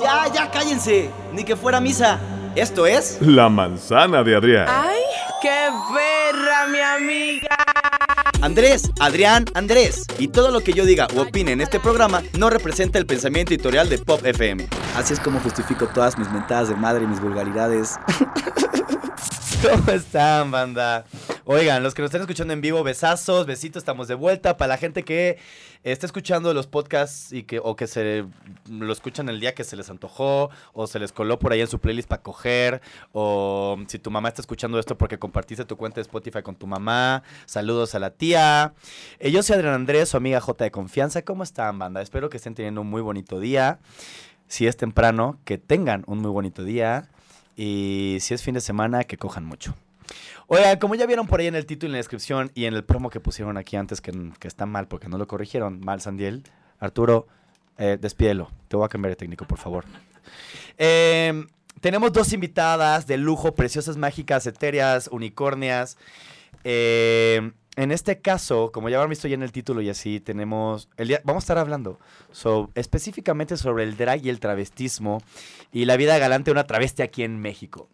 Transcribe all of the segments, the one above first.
Ya, ya, cállense. Ni que fuera misa. Esto es... La manzana de Adrián. ¡Ay, qué perra, mi amiga! Andrés, Adrián, Andrés. Y todo lo que yo diga o opine en este programa no representa el pensamiento editorial de Pop FM. Así es como justifico todas mis mentadas de madre y mis vulgaridades. ¿Cómo están, banda? Oigan, los que nos están escuchando en vivo, besazos, besitos, estamos de vuelta. Para la gente que está escuchando los podcasts y que, o que se lo escuchan el día que se les antojó, o se les coló por ahí en su playlist para coger, o si tu mamá está escuchando esto porque compartiste tu cuenta de Spotify con tu mamá, saludos a la tía. Eh, yo soy Adrián Andrés, su amiga J de confianza. ¿Cómo están, banda? Espero que estén teniendo un muy bonito día. Si es temprano, que tengan un muy bonito día. Y si es fin de semana, que cojan mucho. Oigan, como ya vieron por ahí en el título y en la descripción y en el promo que pusieron aquí antes, que, está mal porque no lo corrigieron, mal Sandiel, Arturo, eh, despídelo. Te voy a cambiar de técnico, por favor. Eh, tenemos dos invitadas de lujo, preciosas, mágicas, etéreas, unicornias. Eh, en este caso, como ya habrán visto ya en el título y así, tenemos. El día, vamos a estar hablando so- específicamente sobre el drag y el travestismo y la vida galante de una travesti aquí en México.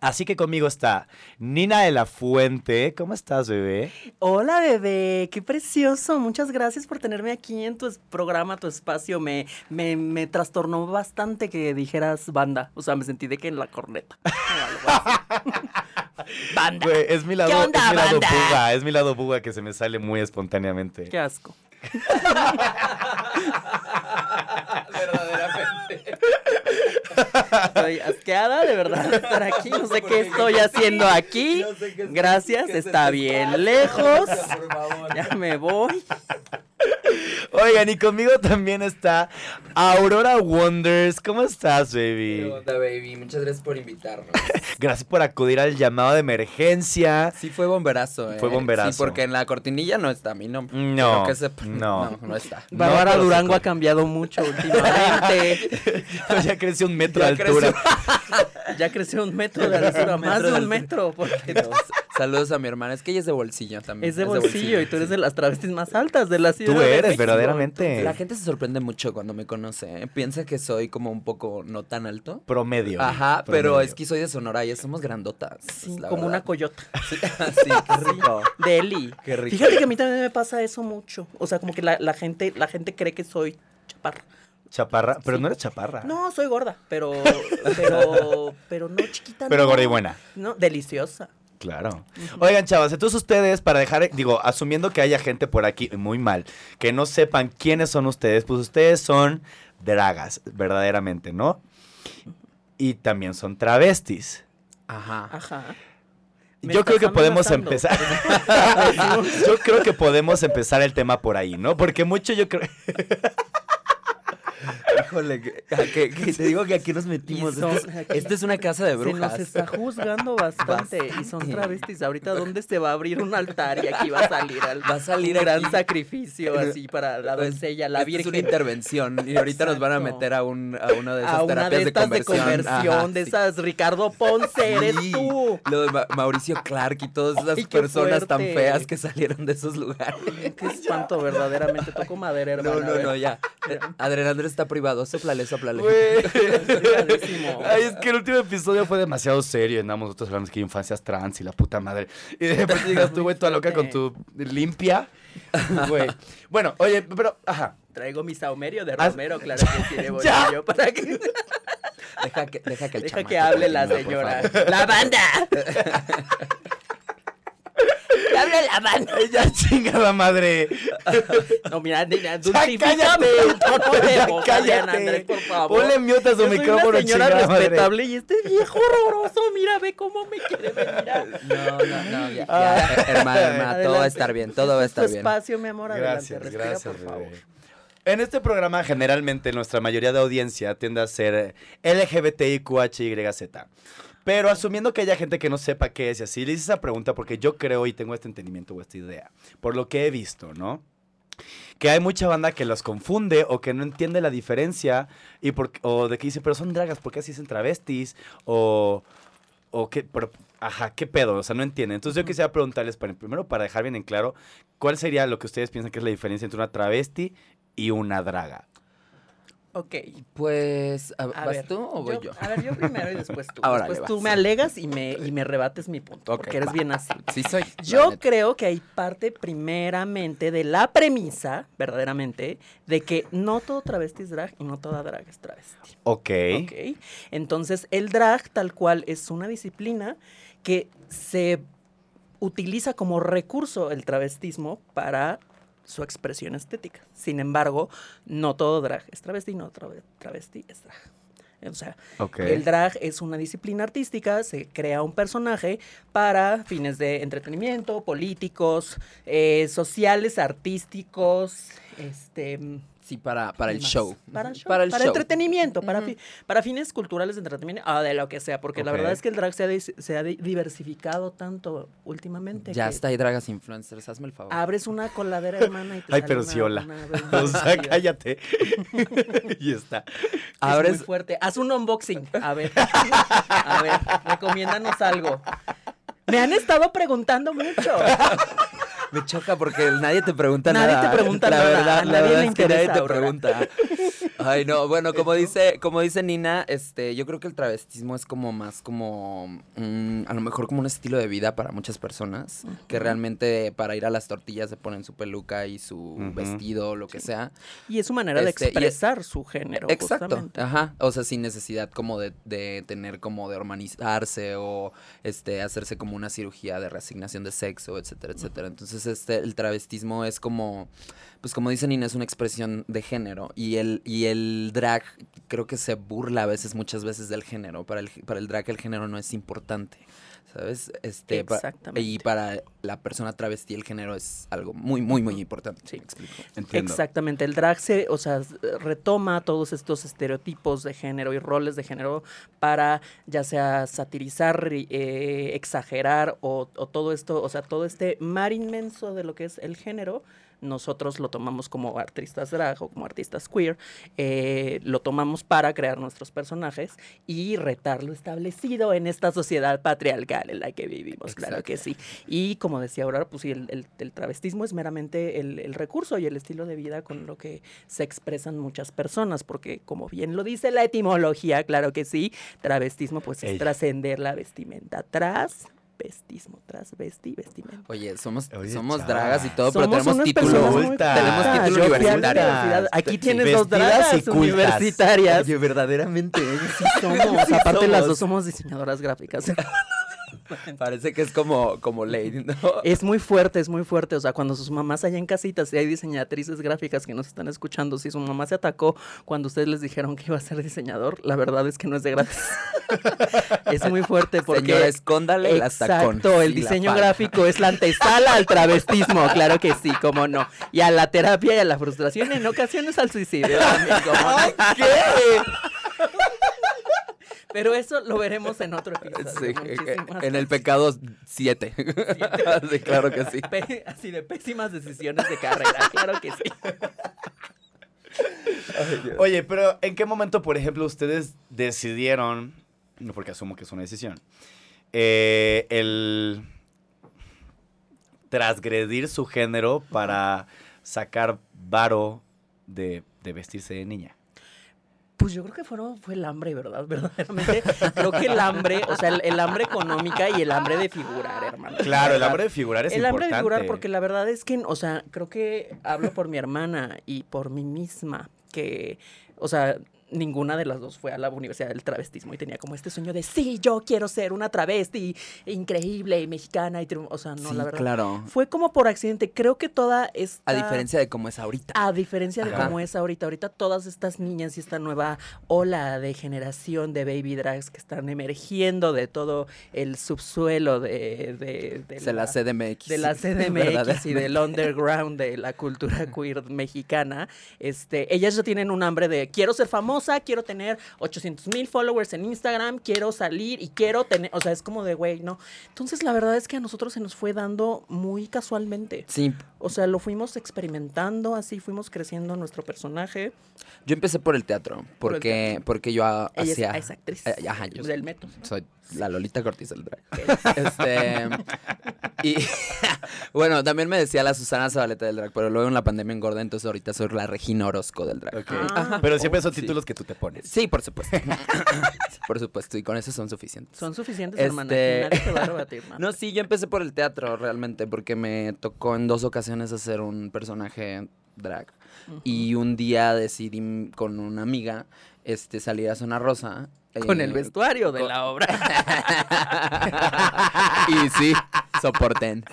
Así que conmigo está Nina de la Fuente. ¿Cómo estás, bebé? Hola, bebé, qué precioso. Muchas gracias por tenerme aquí en tu programa, tu espacio. Me, me, me trastornó bastante que dijeras banda. O sea, me sentí de que en la corneta. banda. Güey, es mi lado, ¿Qué onda, es mi lado banda? buga, es mi lado buga que se me sale muy espontáneamente. Qué asco. Verdaderamente. Estoy asqueada de verdad de estar aquí. No sé qué estoy haciendo aquí. No sé qué es- Gracias, está bien lejos. Ya me voy. Oigan, y conmigo también está Aurora Wonders. ¿Cómo estás, ¿Qué baby? onda, baby? Muchas gracias por invitarnos. Gracias por acudir al llamado de emergencia. Sí fue bomberazo, ¿eh? Fue bomberazo. Sí, porque en la cortinilla no está mi nombre. No, Creo que se- no. no, no está. No, Bárbara pero Durango se- ha cambiado mucho últimamente. ya creció un metro Ya de altura. Ya creció un metro de altura, más de un metro. Porque No, Saludos a mi hermana. Es que ella es de bolsillo también. es de bolsillo y tú eres de las travestis más altas de la ciudad. Tú de eres, verdaderamente. La gente se sorprende mucho cuando me conoce. ¿eh? Piensa que soy como un poco no tan alto. Promedio. Ajá, pero es que soy de Sonora y somos grandotas. Sí, la como verdad. una coyota. Sí, sí, qué rico. De Eli. Qué rico. Fíjate que a mí también me pasa eso mucho. O sea, como que la, la gente, la gente cree que soy chaparra. Chaparra, pero Sí. no eres chaparra. No, soy gorda, pero, pero, pero no chiquita. Pero no. gorda y buena. No, deliciosa. Claro. Oigan, chavas, entonces ustedes, para dejar, digo, asumiendo que haya gente por aquí muy mal, que no sepan quiénes son ustedes, pues ustedes son dragas, verdaderamente, ¿no? Y también son travestis. Ajá. Ajá. Me Yo creo que podemos empezar. yo creo que podemos empezar el tema por ahí, ¿no? Porque mucho yo creo. Híjole, que, que- que te digo que aquí nos metimos. Son- Esta es, una casa de Se brujas. nos está juzgando bastante, y son travestis. Ahorita dónde se va a abrir un altar y aquí va a salir al- Va a salir un gran sacrificio así para la Pues, doncella, la esta Es una virgen. intervención y ahorita nos van a meter a, un, a una de esas A una terapias de estas de conversión. conversión, Ajá, de sí. esas Ricardo Ponce, eres Sí, tú. Lo de Ma- Mauricio Clark y todas esas Ay, personas tan feas que salieron de esos lugares. Qué espanto, verdaderamente. Toco madera, hermana. No, no, no, ya. Eh, Adrián Andrés está privado. Soplale, soplale. Güey. Cuidadísimo. Ay, es que el último episodio fue demasiado serio. Andamos nosotros hablando que infancias trans y la puta madre. Y de repente llegas tú, güey, toda loca con tu limpia. Güey. Bueno, oye, pero, ajá. Traigo mi saumerio de Romero, claro que sí, de bolillo, para que... Deja que, deja que el Deja que hable la señora. ¡La banda! ¡Que hable la! Ay, ya chingada madre. No, mira, niña, Ya dulcifícame el tono de Ya voz, cállate. Adrián Andrés, por favor. Ponle mute a su Yo soy micrófono, una señora respetable y este viejo horroroso, mira, ve cómo me quiere venir. No, no, no, ya, Ah. ya. Hermana, hermana, todo va a estar bien, todo va a estar tu bien. espacio, mi amor, adelante, Gracias, respira, gracias, por favor. bebé. En este programa, generalmente, nuestra mayoría de audiencia tiende a ser LGBTIQHYZ. Pero asumiendo que haya gente que no sepa qué es y así, le hice esa pregunta porque yo creo y tengo este entendimiento o esta idea, por lo que he visto, ¿no? Que hay mucha banda que los confunde o que no entiende la diferencia y por, o de que dice, pero son dragas, ¿por qué así dicen travestis? O, o qué, pero, ajá, ¿qué pedo? O sea, no entienden. Entonces yo quisiera preguntarles, para, primero para dejar bien en claro, ¿cuál sería lo que ustedes piensan que es la diferencia entre una travesti y una draga? Ok. Pues, ¿a- A ¿vas ver, tú o voy yo? A ver, yo primero y después tú. Órale, después tú me alegas y me, y me rebates mi punto, Ok, porque eres va. bien así. Sí soy. Yo creo que hay parte primeramente de la premisa, verdaderamente, de que no todo travesti es drag y no toda drag es travesti. Ok. ¿ok? Entonces, el drag tal cual es una disciplina que se utiliza como recurso el travestismo para su expresión estética. Sin embargo, no todo drag es travesti, no todo travesti es drag. O sea, el drag es una disciplina artística, se crea un personaje para fines de entretenimiento, políticos, eh, sociales, artísticos, este... Sí, para, para el show. Para el show. Para el show. entretenimiento, para, fi- para fines culturales de entretenimiento, ah, de lo que sea, porque la verdad es que el drag se ha, se ha di- diversificado tanto últimamente. Ya que está, hay dragas influencers, hazme el favor. Abres una coladera, hermana, y te Ay, sale pero una- sí, hola. una- O sea, cállate. y está. Es Abres, muy fuerte. Haz un unboxing. A ver. A ver, recomiéndanos algo. Me han estado preguntando mucho. Me choca porque nadie te pregunta Nadie nada. te pregunta la nada, Verdad, a la nadie verdad es que nadie te pregunta. Ay, no, bueno, como dice, como dice Nina, este, yo creo que el travestismo es como más como, mm, a lo mejor como un estilo de vida para muchas personas, que realmente para ir a las tortillas se ponen su peluca y su Ujú. vestido, lo que sea. Y es su manera Este, de y- expresar su género. Exacto, justamente. ajá, o sea, sin necesidad como de, de tener como de hormonizarse o este hacerse como una cirugía de reasignación de sexo, etcétera, etcétera. Entonces, este el travestismo es como pues como dice Nina, es una expresión de género y el y el drag creo que se burla a veces muchas veces del género. Para el para el drag el género no es importante. ¿Sabes? Este, pa- Exactamente. y para la persona travesti el género es algo muy, muy, muy importante. Sí. ¿Me explico? Entiendo. Exactamente, el drag se, o sea, retoma todos estos estereotipos de género y roles de género para ya sea satirizar, ri- eh, exagerar o, o todo esto, o sea, todo este mar inmenso de lo que es el género. Nosotros lo tomamos como artistas drag o como artistas queer, eh, lo tomamos para crear nuestros personajes y retar lo establecido en esta sociedad patriarcal en la que vivimos, claro que sí. Y como decía Aurora, pues sí, el, el- el travestismo es meramente el, el recurso y el estilo de vida con lo que se expresan muchas personas, porque como bien lo dice la etimología, claro que sí, travestismo pues Ey. es trascender la vestimenta tras vestismo, tras vesti, vestimenta. Oye, somos, Oye, somos chava. dragas y todo, Somos pero tenemos título. Tenemos Yo universitario. Aquí tienes dos dragas universitarias. Oye, verdaderamente. Sí somos, aparte somos. las dos somos diseñadoras gráficas. Parece que es como, como ley, ¿no? Es muy fuerte, es muy fuerte. O sea, cuando sus mamás allá en casitas, si hay diseñatrices gráficas que nos están escuchando, si su mamá se atacó cuando ustedes les dijeron que iba a ser diseñador, la verdad es que no es de gratis. es muy fuerte porque... Señora, escóndale tacón. Exacto, el diseño gráfico es la antesala al travestismo, claro que sí, cómo no. Y a la terapia y a la frustración, en ocasiones al suicidio cómo no. Pero eso lo veremos en otro episodio. Sí, en el pecado 7. sí, claro que sí. Pe- así de pésimas decisiones de carrera, claro que sí. Oye, pero ¿en qué momento, por ejemplo, ustedes decidieron, no porque asumo que es una decisión, eh, el transgredir su género para sacar varo de, de vestirse de niña? Pues yo creo que fueron, fue el hambre, ¿verdad? Verdaderamente. Creo que el hambre, o sea, el, el hambre económica y el hambre de figurar, hermano. Claro, el hambre de figurar es el importante. hambre de figurar, porque la verdad es que, o sea, creo que hablo por mi hermana y por mí misma, que, o sea, ninguna de las dos fue a la Universidad del Travestismo y tenía como este sueño de, sí, yo quiero ser una travesti increíble y mexicana y triunf-". o sea, no, Sí, la verdad. claro. Fue como por accidente. Creo que toda esta... A diferencia de cómo es ahorita. A diferencia de cómo es ahorita, ahorita todas estas niñas y esta nueva ola de generación de baby drags que están emergiendo de todo el subsuelo de, de, de Se la CDMX. de la CDMX y del underground de la cultura queer mexicana, este, ellas ya tienen un hambre de quiero ser famosa, quiero tener 800 mil followers en Instagram, quiero salir y quiero tener, o sea, es como de güey, ¿no? Entonces la verdad es que a nosotros se nos fue dando muy casualmente. Sí, O sea, lo fuimos experimentando, así fuimos creciendo nuestro personaje. yo empecé por el teatro, Por el porque, porque yo Ella hacía... es, es actriz eh, ajá, yo del método. soy La Lolita Cortés del drag. Este. Y bueno, también me decía la Susana Zabaleta del drag, pero luego en la pandemia engordé, entonces ahorita soy la Regina Orozco del drag. Ah. Pero siempre son Sí. títulos que tú te pones. Sí, por supuesto. Por supuesto, y con eso son suficientes. Son suficientes, Este- hermana. Nadie te va a rebatir, ¿no? No, sí, yo empecé por el teatro realmente, porque me tocó en dos ocasiones hacer un personaje drag. Y un día decidí con una amiga este, salir a Zona Rosa. Con eh, el vestuario de con- la obra. y sí, soporten.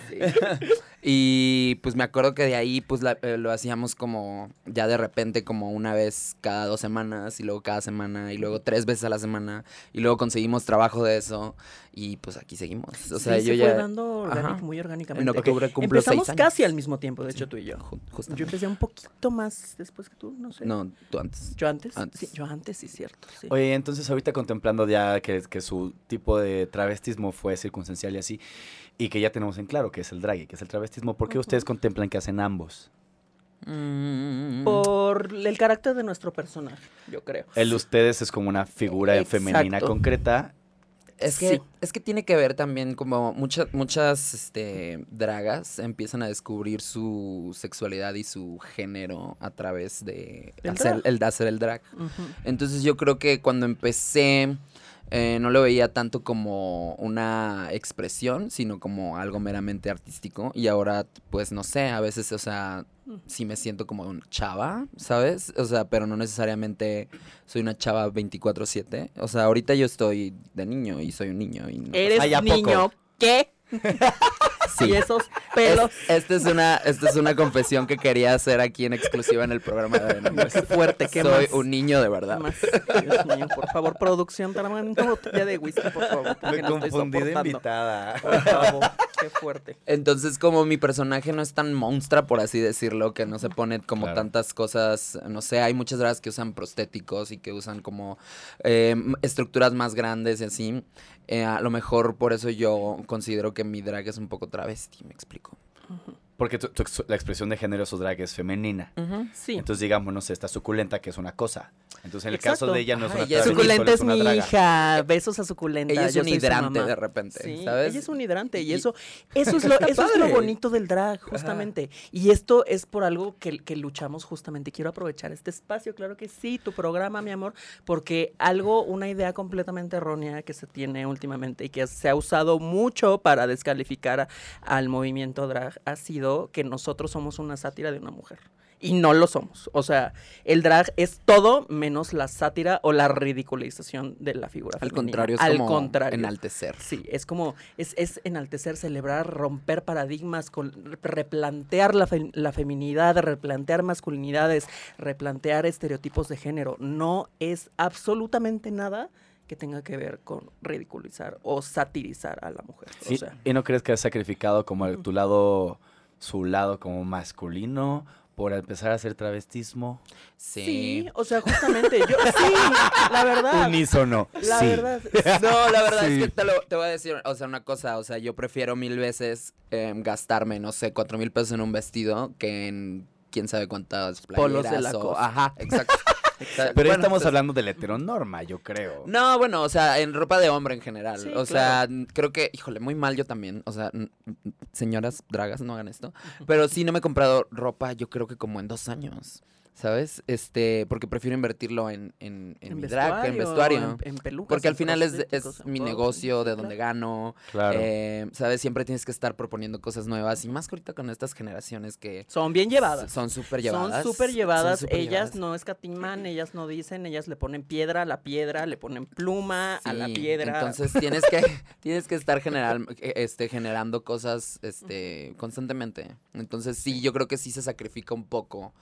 Y pues me acuerdo que de ahí pues la- eh, lo hacíamos como ya de repente como una vez cada dos semanas y luego cada semana y luego tres veces a la semana y luego conseguimos trabajo de eso y pues aquí seguimos. O sea, sí, yo se ya... fue dando orgánico- muy orgánicamente. En octubre cumplo Empezamos seis años. casi al mismo tiempo, de hecho, tú y yo. Ju- Yo justamente. empecé un poquito más después que tú, no sé. No, tú antes. ¿Yo antes? Antes. Sí, yo antes, sí, cierto. Sí. Oye, entonces ahorita contemplando ya que, que su tipo de travestismo fue circunstancial y así, y que ya tenemos en claro que es el drag y que es el travestismo, ¿por qué ustedes contemplan que hacen ambos? Mm. Por el carácter de nuestro personaje, yo creo. El de ustedes es como una figura Exacto. femenina concreta. Es que, Sí. es que tiene que ver también como muchas muchas este, dragas empiezan a descubrir su sexualidad y su género a través de Del hacer drag. el, de hacer el drag. Entonces yo creo que cuando empecé eh, no lo veía tanto como una expresión, sino como algo meramente artístico. Y ahora, pues no sé, a veces, o sea, sí me siento como un chava, ¿sabes? O sea, pero no necesariamente soy una chava 24/7. O sea, ahorita yo estoy de niño y soy un niño. Y no pasa ¿Eres niño qué? Sí. Y esos pelos. Es- esta, es una, esta es una confesión que quería hacer aquí en exclusiva en el programa de Nombres. Qué fuerte, qué Soy más? un niño de ¿Qué verdad. más? Dios mío, por favor, producción, tráeme una botella de whisky, por favor. no estoy soportando. invitada. Por favor, qué fuerte. Entonces, como mi personaje no es tan monstrua, por así decirlo, que no se pone como Claro. tantas cosas, no sé, hay muchas dragas que usan prostéticos y que usan como eh, estructuras más grandes y así. Eh, a lo mejor por eso yo considero que mi drag es un poco travesti, me explico. Porque tu- tu ex- la expresión de género de su drag es femenina. Sí. Entonces, digamos, no sé, está suculenta, que es una cosa. Entonces, en el Exacto. caso de ella no es una ella es travesti, Suculenta solo es mi draga. hija. Besos a Suculenta. Ella es yo un hidrante de repente, Sí, ¿sabes? ella es un hidrante y Y- eso, eso es lo, eso es lo bonito del drag, justamente. Y esto es por algo que, que luchamos justamente. Quiero aprovechar este espacio, claro que sí, tu programa, mi amor, porque algo, una idea completamente errónea que se tiene últimamente y que se ha usado mucho para descalificar a- al movimiento drag ha sido que nosotros somos una sátira de una mujer. Y no lo somos. O sea, el drag es todo menos la sátira o la ridiculización de la figura Al femenina. contrario, es Al como contrario. enaltecer. Sí, es como, es, es enaltecer, celebrar, romper paradigmas, con, replantear la, fe- la feminidad, replantear masculinidades, replantear estereotipos de género. No es absolutamente nada que tenga que ver con ridiculizar o satirizar a la mujer. ¿Y, O sea, y no crees que has sacrificado como el- tu lado, su lado como masculino por empezar a hacer travestismo? sí. Sí. o sea, justamente, yo, sí, la verdad. Unísono. La sí. verdad. No, la verdad Sí. es que te, lo- te voy a decir, o sea, una cosa, o sea, yo prefiero mil veces em, gastarme, no sé, cuatro mil pesos en un vestido que en quién sabe cuántas Polos de playeras la o- cosa. Ajá, exacto. Exacto. Pero Bueno, estamos pues, hablando de la heteronorma, yo creo. No, bueno, o sea, en ropa de hombre en general. Sí, o sea, creo que, híjole, muy mal yo también. O sea, señoras dragas, no hagan esto. Pero sí no me he comprado ropa, yo creo que como en dos años. ¿Sabes? Este, porque prefiero invertirlo en, en, en mi drag, en vestuario. En, en pelucas, porque al final es, es mi todo, negocio, de donde gano. Claro. Eh, ¿Sabes? Siempre tienes que estar proponiendo cosas nuevas. Y más que ahorita con estas generaciones que Son bien llevadas. son súper llevadas. Son súper llevadas. son ellas llevadas. no escatiman, ellas no dicen, ellas le ponen piedra a la piedra, le ponen pluma a la Sí, piedra. Entonces tienes que, tienes que estar general, eh, este, generando cosas este, constantemente. Entonces sí, yo creo que sí se sacrifica un poco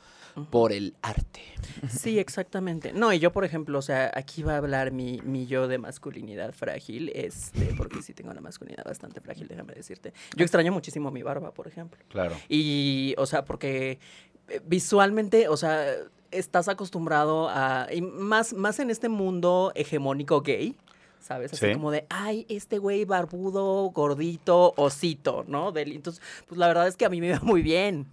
por el arte. Sí, exactamente. No, y yo, por ejemplo, o sea, aquí va a hablar mi, mi yo de masculinidad frágil, este, porque sí tengo una masculinidad bastante frágil, déjame decirte. Yo extraño muchísimo mi barba, por ejemplo. Claro. Y, o sea, porque eh, visualmente, o sea, estás acostumbrado a, y más, más en este mundo hegemónico gay, ¿sabes? Así Sí. como de, ay, este güey barbudo, gordito, osito, ¿no? Del- entonces, pues la verdad es que a mí me iba muy bien.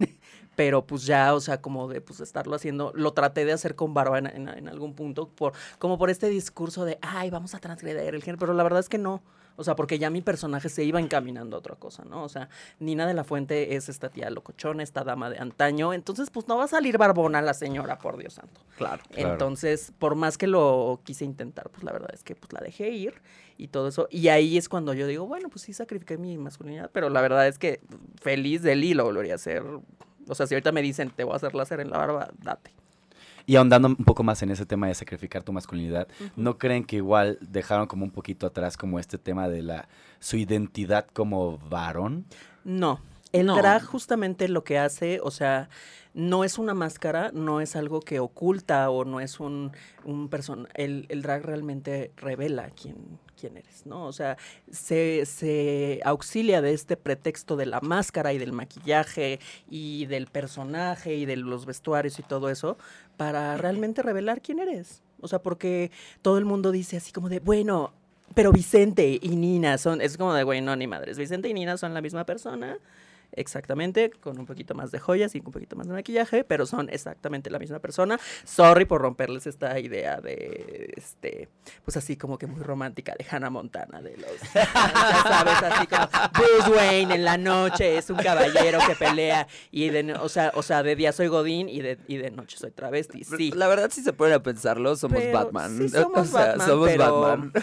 Pero pues ya, o sea, como de pues estarlo haciendo, lo traté de hacer con barba en, en- en algún punto, por, como por este discurso de, ay, vamos a transgredir el género, pero la verdad es que no. O sea, porque ya mi personaje se iba encaminando a otra cosa, ¿no? O sea, Nina de la Fuente es esta tía locochona, esta dama de antaño. Entonces, pues no va a salir barbona la señora, por Dios santo. Claro. Claro. Entonces, por más que lo quise intentar, pues la verdad es que pues la dejé ir y todo eso. Y ahí es cuando yo digo, bueno, pues sí sacrifiqué mi masculinidad, pero la verdad es que feliz de Lee lo volvería a hacer. O sea, si ahorita me dicen, te voy a hacer láser en la barba, date. Y ahondando un poco más en ese tema de sacrificar tu masculinidad, ¿no creen que igual dejaron como un poquito atrás como este tema de la su identidad como varón? No. El No. drag justamente lo que hace, o sea, no es una máscara, no es algo que oculta o no es un, un person el, el drag realmente revela quién, quién eres, ¿no? O sea, se, se auxilia de este pretexto de la máscara y del maquillaje y del personaje y de los vestuarios y todo eso para realmente revelar quién eres. O sea, porque todo el mundo dice así como de, bueno, pero Vicente y Nina son, es como de, güey, no, ni madres. Vicente y Nina son la misma persona, exactamente, con un poquito más de joyas y un poquito más de maquillaje, pero son exactamente la misma persona. Sorry por romperles esta idea de, este, pues así como que muy romántica de Hannah Montana, de los, ya sabes, así como Bruce Wayne en la noche es un caballero que pelea y de, o sea, o sea, de día soy Godín y de, y de noche soy travesti, sí. La verdad, si se pueden a pensarlo, somos Pero- Batman. sí, somos o sea, Batman, somos pero- Batman.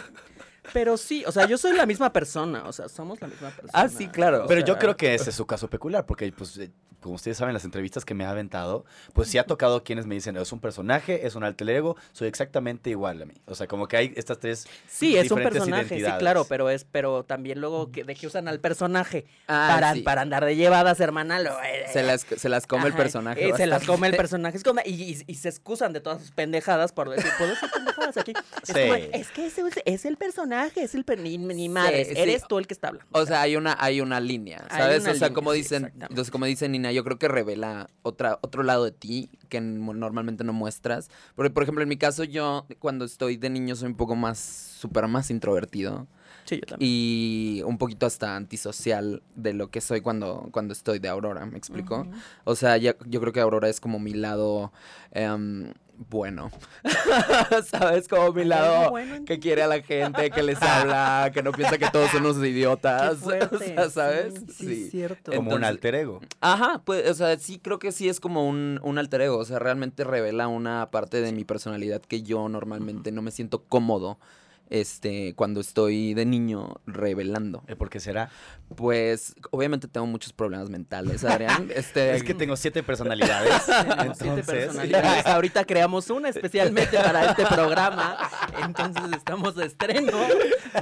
Pero sí, o sea, yo soy la misma persona, o sea, somos la misma persona. Ah, sí, claro. Pero yo creo que ese es su caso peculiar, porque pues, eh, como ustedes saben, las entrevistas que me ha aventado, pues sí ha tocado quienes me dicen, es un personaje, es un alter ego, soy exactamente igual a mí. O sea, como que hay estas tres Sí, es un personaje, sí, claro, pero es, pero también luego que, de que usan al personaje Ah, para, sí. para andar de llevadas, hermana, lo, Se las, se las come el personaje. eh, se las come el personaje. Es como- y, y- y se excusan de todas sus pendejadas por decir, ¿puedo decir pendejadas aquí? Es, Sí. como, es que ese es, es el personaje, es el ni, ni madres, sí. eres tú el que está hablando. O sea, hay una, hay una línea, ¿sabes? una o sea, línea, como sí, dicen, entonces, como dice Nina, yo creo que revela otra, otro lado de ti que normalmente no muestras. Porque, por ejemplo, en mi caso, yo cuando estoy de niño soy un poco más, súper más introvertido. Sí, yo también. Y un poquito hasta antisocial de lo que soy cuando, cuando estoy de Aurora, ¿me explico? O sea, ya- yo creo que Aurora es como mi lado em, bueno. ¿Sabes? Como mi lado bueno que quiere a la gente, que les habla, que no piensa que todos son unos idiotas. Qué fuerte, o sea, ¿sabes? Sí, sí, es cierto. como un alter ego. Ajá, pues, o sea, sí creo que sí es como un, un alter ego. O sea, realmente revela una parte de mi personalidad que yo normalmente no me siento cómodo. Este, cuando estoy de niño revelando. ¿Eh, ¿Por qué será? Pues, obviamente tengo muchos problemas mentales, Adrián. Este, Es que tengo siete personalidades. Tenemos siete entonces, personalidades. Ahorita creamos una especialmente para este programa. Entonces estamos de estreno.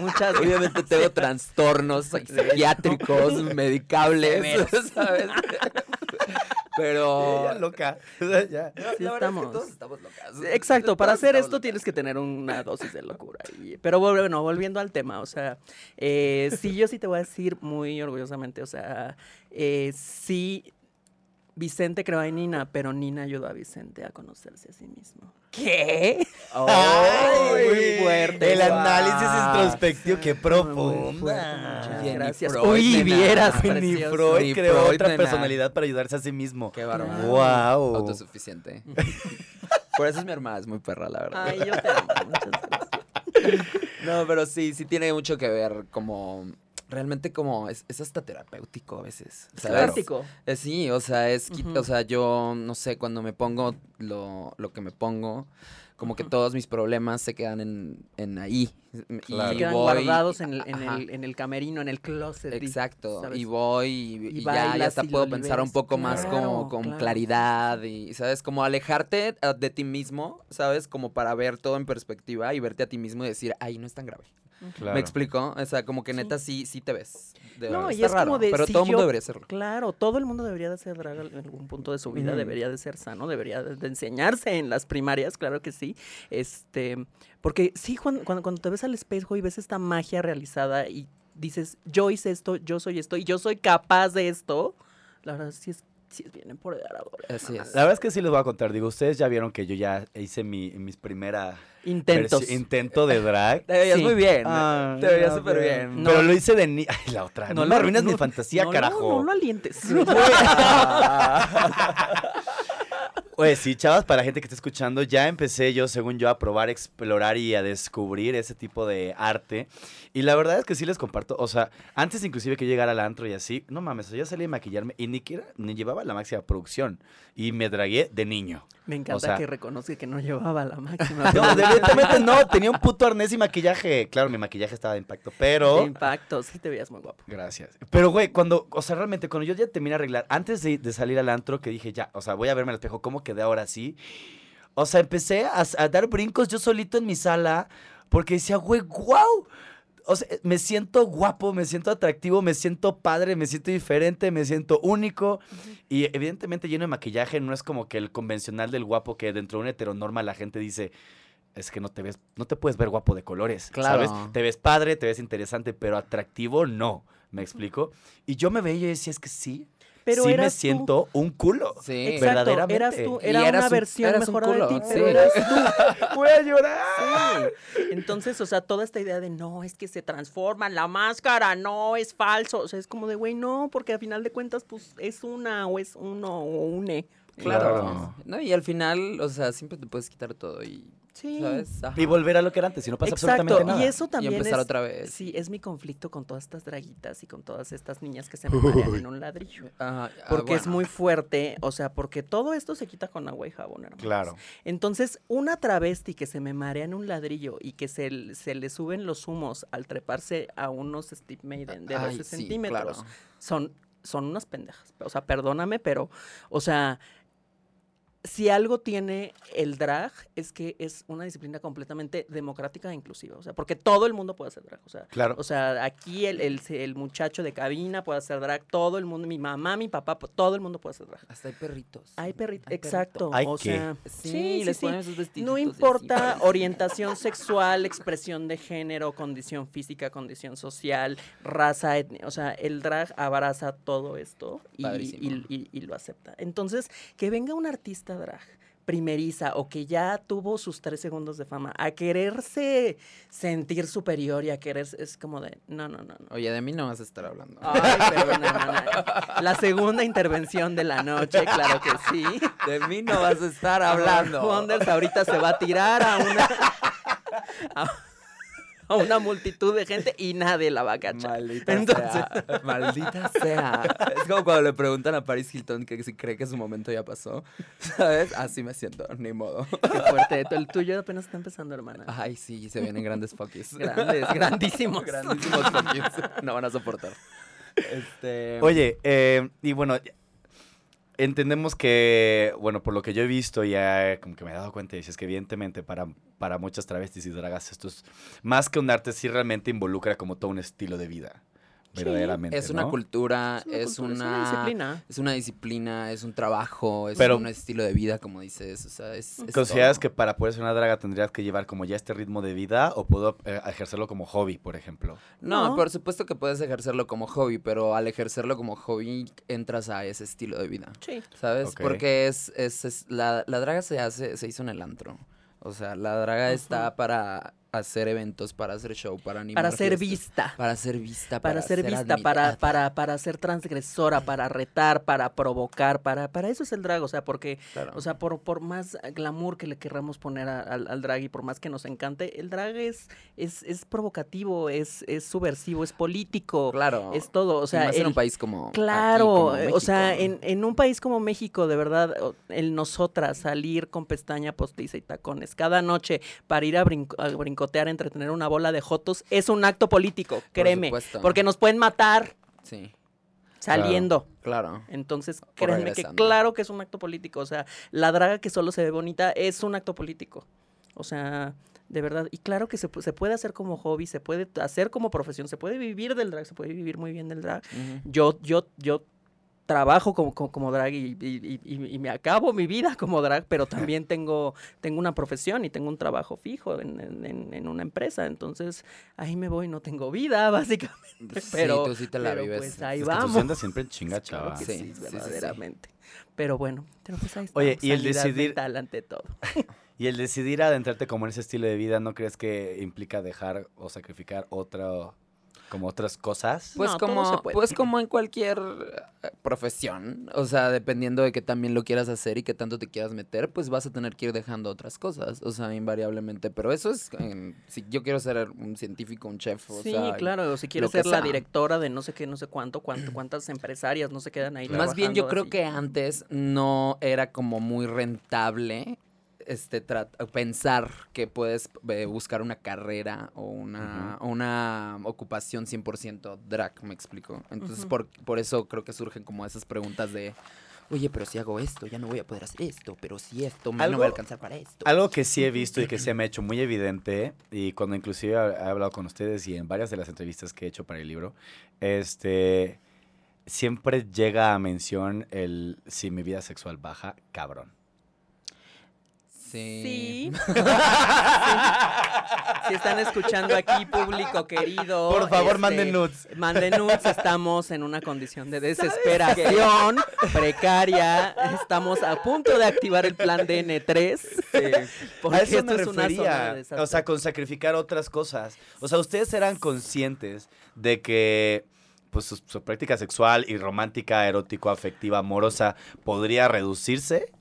Muchas Obviamente tengo trastornos psiquiátricos, medicables. ¿sabes? Pero... Ella loca. Ya. Sí la verdad es que estamos. todos estamos locas. Exacto, para Todos hacer esto locas. tienes que tener una dosis de locura. y- pero bueno, volviendo al tema, o sea, eh, sí, yo sí te voy a decir muy orgullosamente, o sea, eh, sí, Vicente creó a Nina, pero Nina ayudó a Vicente a conocerse a sí mismo. ¿Qué? Ay, muy fuerte. El análisis Wow. introspectivo, qué y gracias. Freud, Uy, nena. vieras, Ni. Freud creó Freud, otra nena. personalidad para ayudarse a sí mismo. Qué bárbaro. Wow. Autosuficiente. Por eso es mi hermana, es muy perra, la verdad. Ay, yo te amo. Muchas gracias. No, pero sí, sí tiene mucho que ver como... Realmente como es, es hasta terapéutico a veces. Eh, sí, o sea, es, o sea, yo no sé, cuando me pongo lo, lo que me pongo, como que todos mis problemas se quedan en, en ahí. Claro. Se Y quedan voy- guardados en el, en, el, en el camerino, en el closet. y- Exacto, ¿sabes? y voy y, Y y ya, ya hasta y puedo pensar un poco más como con claro, claridad y, ¿sabes? Como alejarte ah, de ti mismo, ¿sabes? Como para ver todo en perspectiva y verte a ti mismo y decir, ay, no es tan grave. Claro. ¿Me explico? O sea, como que neta sí, sí te ves. De No, y es como de, Pero si todo el mundo debería hacerlo. Claro, todo el mundo debería de hacer drag en algún punto de su vida, debería de ser sano, debería de, de enseñarse en las primarias, claro que sí. Este, porque sí, cuando, cuando, cuando te ves al espejo y ves esta magia realizada y dices, yo hice esto, yo soy esto y yo soy capaz de esto, la verdad sí es, Sí, vienen por adoradores. Así es. La verdad es que sí les voy a contar. Digo, ustedes ya vieron que yo ya hice mi, mis primera Intentos. intento de drag. Te veías Sí. muy bien. Ah, te veías súper bien. Pero lo hice de ni... Ay, la otra. No, me lo- arruinas mi no- fantasía, no, carajo. No, no lo alientes. Pues sí, chavas, para la gente que está escuchando, ya empecé yo, según yo, a probar, explorar y a descubrir ese tipo de arte. Y la verdad es que sí les comparto, o sea, antes inclusive que llegara al antro y así, no mames, yo salí a maquillarme y ni siquiera ni llevaba la máxima producción. Y me dragué de niño. Me encanta O sea- que reconozca que no llevaba la máxima. No, evidentemente no, tenía un puto arnés y maquillaje. Claro, mi maquillaje estaba de impacto, pero... De impacto, sí te veías muy guapo. Gracias. Pero, güey, cuando, o sea, realmente, cuando yo ya terminé de arreglar, antes de, de salir al antro, que dije, ya, o sea, voy a verme al espejo, ¿cómo quedé ahora sí? O sea, empecé a, a dar brincos yo solito en mi sala, porque decía, güey, wow. O sea, me siento guapo, me siento atractivo, me siento padre, me siento diferente, me siento único. Y evidentemente lleno de maquillaje, no es como que el convencional del guapo que dentro de una heteronorma la gente dice, es que no te ves, no te puedes ver guapo de colores, Claro. ¿sabes? Te ves padre, te ves interesante, pero atractivo no, ¿me explico? Y yo me veía y decía, es que sí, Pero sí me tú. siento un culo. Sí. Exacto, verdaderamente. eras tú, Y era eras una un- versión eras un mejorada de culo, ti, sí. pero eras tú. Voy a llorar. Sí. Entonces, o sea, toda esta idea de no, es que se transforma la máscara, no, es falso. O sea, es como de, güey, no, porque al final de cuentas, pues es una o es uno o une. Claro. Claro. No, y al final, o sea, siempre te puedes quitar todo y. Sí. Y volver a lo que era antes, y no pasa Exacto, absolutamente nada. y eso también empezar es, otra vez. Sí, es mi conflicto con todas estas draguitas y con todas estas niñas que se me marean en un ladrillo. Ajá, ah, Porque es muy fuerte, o sea, porque todo esto se quita con agua y jabón, hermanos. Claro. Entonces, una travesti que se me marea en un ladrillo y que se, se le suben los humos al treparse a unos Steve Maiden de 12 Ay, sí, centímetros, claro. son, son unas pendejas. O sea, perdóname, pero, o sea, si algo tiene el drag es que es una disciplina completamente democrática e inclusiva. O sea, porque todo el mundo puede hacer drag. O sea, Claro. o sea aquí el, el, el muchacho de cabina puede hacer drag, todo el mundo, mi mamá, mi papá, todo el mundo puede hacer drag. Hasta hay perritos. Hay perritos, exacto. ¿Hay o qué? sea, Sí, les ponen sus vestiditos No importa orientación sexual, expresión de género, condición física, condición social, raza, etnia. O sea, el drag abraza todo esto y, Padrísimo. y- y- y lo acepta. Entonces, que venga un artista drag primeriza o que ya tuvo sus tres segundos de fama a quererse sentir superior y a quererse es como de no no no no Oye, de mí no vas a estar hablando. Ay, perdona, hermana. La segunda intervención de la noche, claro que sí. De mí no vas a estar hablando. Wonders ahorita se va a tirar a una a, a una multitud de gente y nadie la va a cachar. Maldita Entonces- sea. Maldita sea. Es como cuando le preguntan a Paris Hilton que si cree que su momento ya pasó. ¿Sabes? Así me siento, ni modo. Qué fuerte. El tuyo apenas está empezando, hermana. Ay, sí, se vienen grandes fuckies. Grandes, grandísimos. Grandísimos fuckies. No van a soportar. Este. Oye, eh, y bueno, entendemos que, bueno, por lo que yo he visto, ya como que me he dado cuenta, dices que evidentemente para, para muchas travestis y dragas esto es más que un arte, sí realmente involucra como todo un estilo de vida, verdaderamente, Es una ¿no? cultura, Es es una cultura, una, es una disciplina. Es una disciplina, es un trabajo, es Pero- un estilo de vida, como dices. O sea, es. es ¿Consideras todo. que para poder ser una draga tendrías que llevar como ya este ritmo de vida o puedo eh, ejercerlo como hobby, por ejemplo? No, No. por supuesto que puedes ejercerlo como hobby, pero al ejercerlo como hobby entras a ese estilo de vida. Sí. ¿Sabes? Porque es, es, es- la, la draga se hace, se hizo en el antro. O sea, la draga está para hacer eventos, para hacer show, para animar. Para ser vista. Para ser vista. Para ser vista, para, para, para ser transgresora, para retar, para provocar, para, para eso es el drag, o sea, porque, Claro. o sea, por, por más glamour que le querramos poner a- al, al drag y por más que nos encante, el drag es, es, es provocativo, es, es subversivo, es político, Claro. es todo, o sea, en un país como. aquí, Claro, como eh, o sea, en, en un país como México, de verdad, el nosotras salir con pestaña postiza y tacones cada noche para ir a, brinco- a brincotear, entretener una bola de jotos, es un acto político, créeme, porque nos pueden matar Sí, saliendo. claro. Entonces, créanme que regresando. claro que es un acto político. O sea, la draga que solo se ve bonita es un acto político. O sea, de verdad. Y claro que se, se puede hacer como hobby, se puede hacer como profesión, se puede vivir del drag, se puede vivir muy bien del drag. Yo, yo, yo trabajo como, como, como drag y, y- y- y me acabo mi vida como drag, pero también tengo, tengo una profesión y tengo un trabajo fijo en, en- una empresa. Entonces, ahí me voy, no tengo vida, básicamente. Sí, Pero, tú sí te la pero, vives. Pues ahí Es que tú vamos. siempre en chinga, chava. Sí, verdaderamente. Pero bueno, pero pues ahí Oye, y el decidir- ante todo. Y el decidir adentrarte como en ese estilo de vida, ¿no crees que implica dejar o sacrificar otra, como otras cosas? Pues No, todo como, se puede. pues como en cualquier eh, profesión, o sea, dependiendo de que también lo quieras hacer y que tanto te quieras meter, pues vas a tener que ir dejando otras cosas, o sea, invariablemente. Pero eso es, en- si yo quiero ser un científico, un chef, o Sí, sea, claro, o si quieres ser la sea. directora de no sé qué, no sé cuánto, cuánto cuántas empresarias no se quedan ahí Más bien yo creo así. que antes no era como muy rentable este pensar que puedes eh, buscar una carrera o una, una ocupación 100% drag, me explico. Entonces por, por eso creo que surgen como esas preguntas de, oye, pero si hago esto, ya no voy a poder hacer esto, pero si esto, me, no Algo- voy a alcanzar para esto. Algo que sí he visto y que se me ha hecho muy evidente, y cuando inclusive he he hablado con ustedes y en varias de las entrevistas que he hecho para el libro, este, siempre llega a mención el si mi vida sexual baja, cabrón. Sí. Si están escuchando aquí, público querido. Por favor, este, manden nudes. Manden nudes, estamos en una condición de desesperación precaria. Estamos a punto de activar el plan DN3. Porque a eso esto me es una zona de desastre. o sea, con sacrificar otras cosas. O sea, ustedes eran conscientes de que pues su, su práctica sexual y romántica, erótico, afectiva, amorosa podría reducirse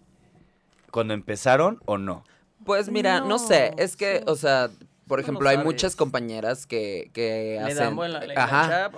cuando empezaron o no. Pues mira, no, No, sé, es que, sí. o sea, por ejemplo, lo hay muchas compañeras que, que Le hacen... dan buena le Ajá,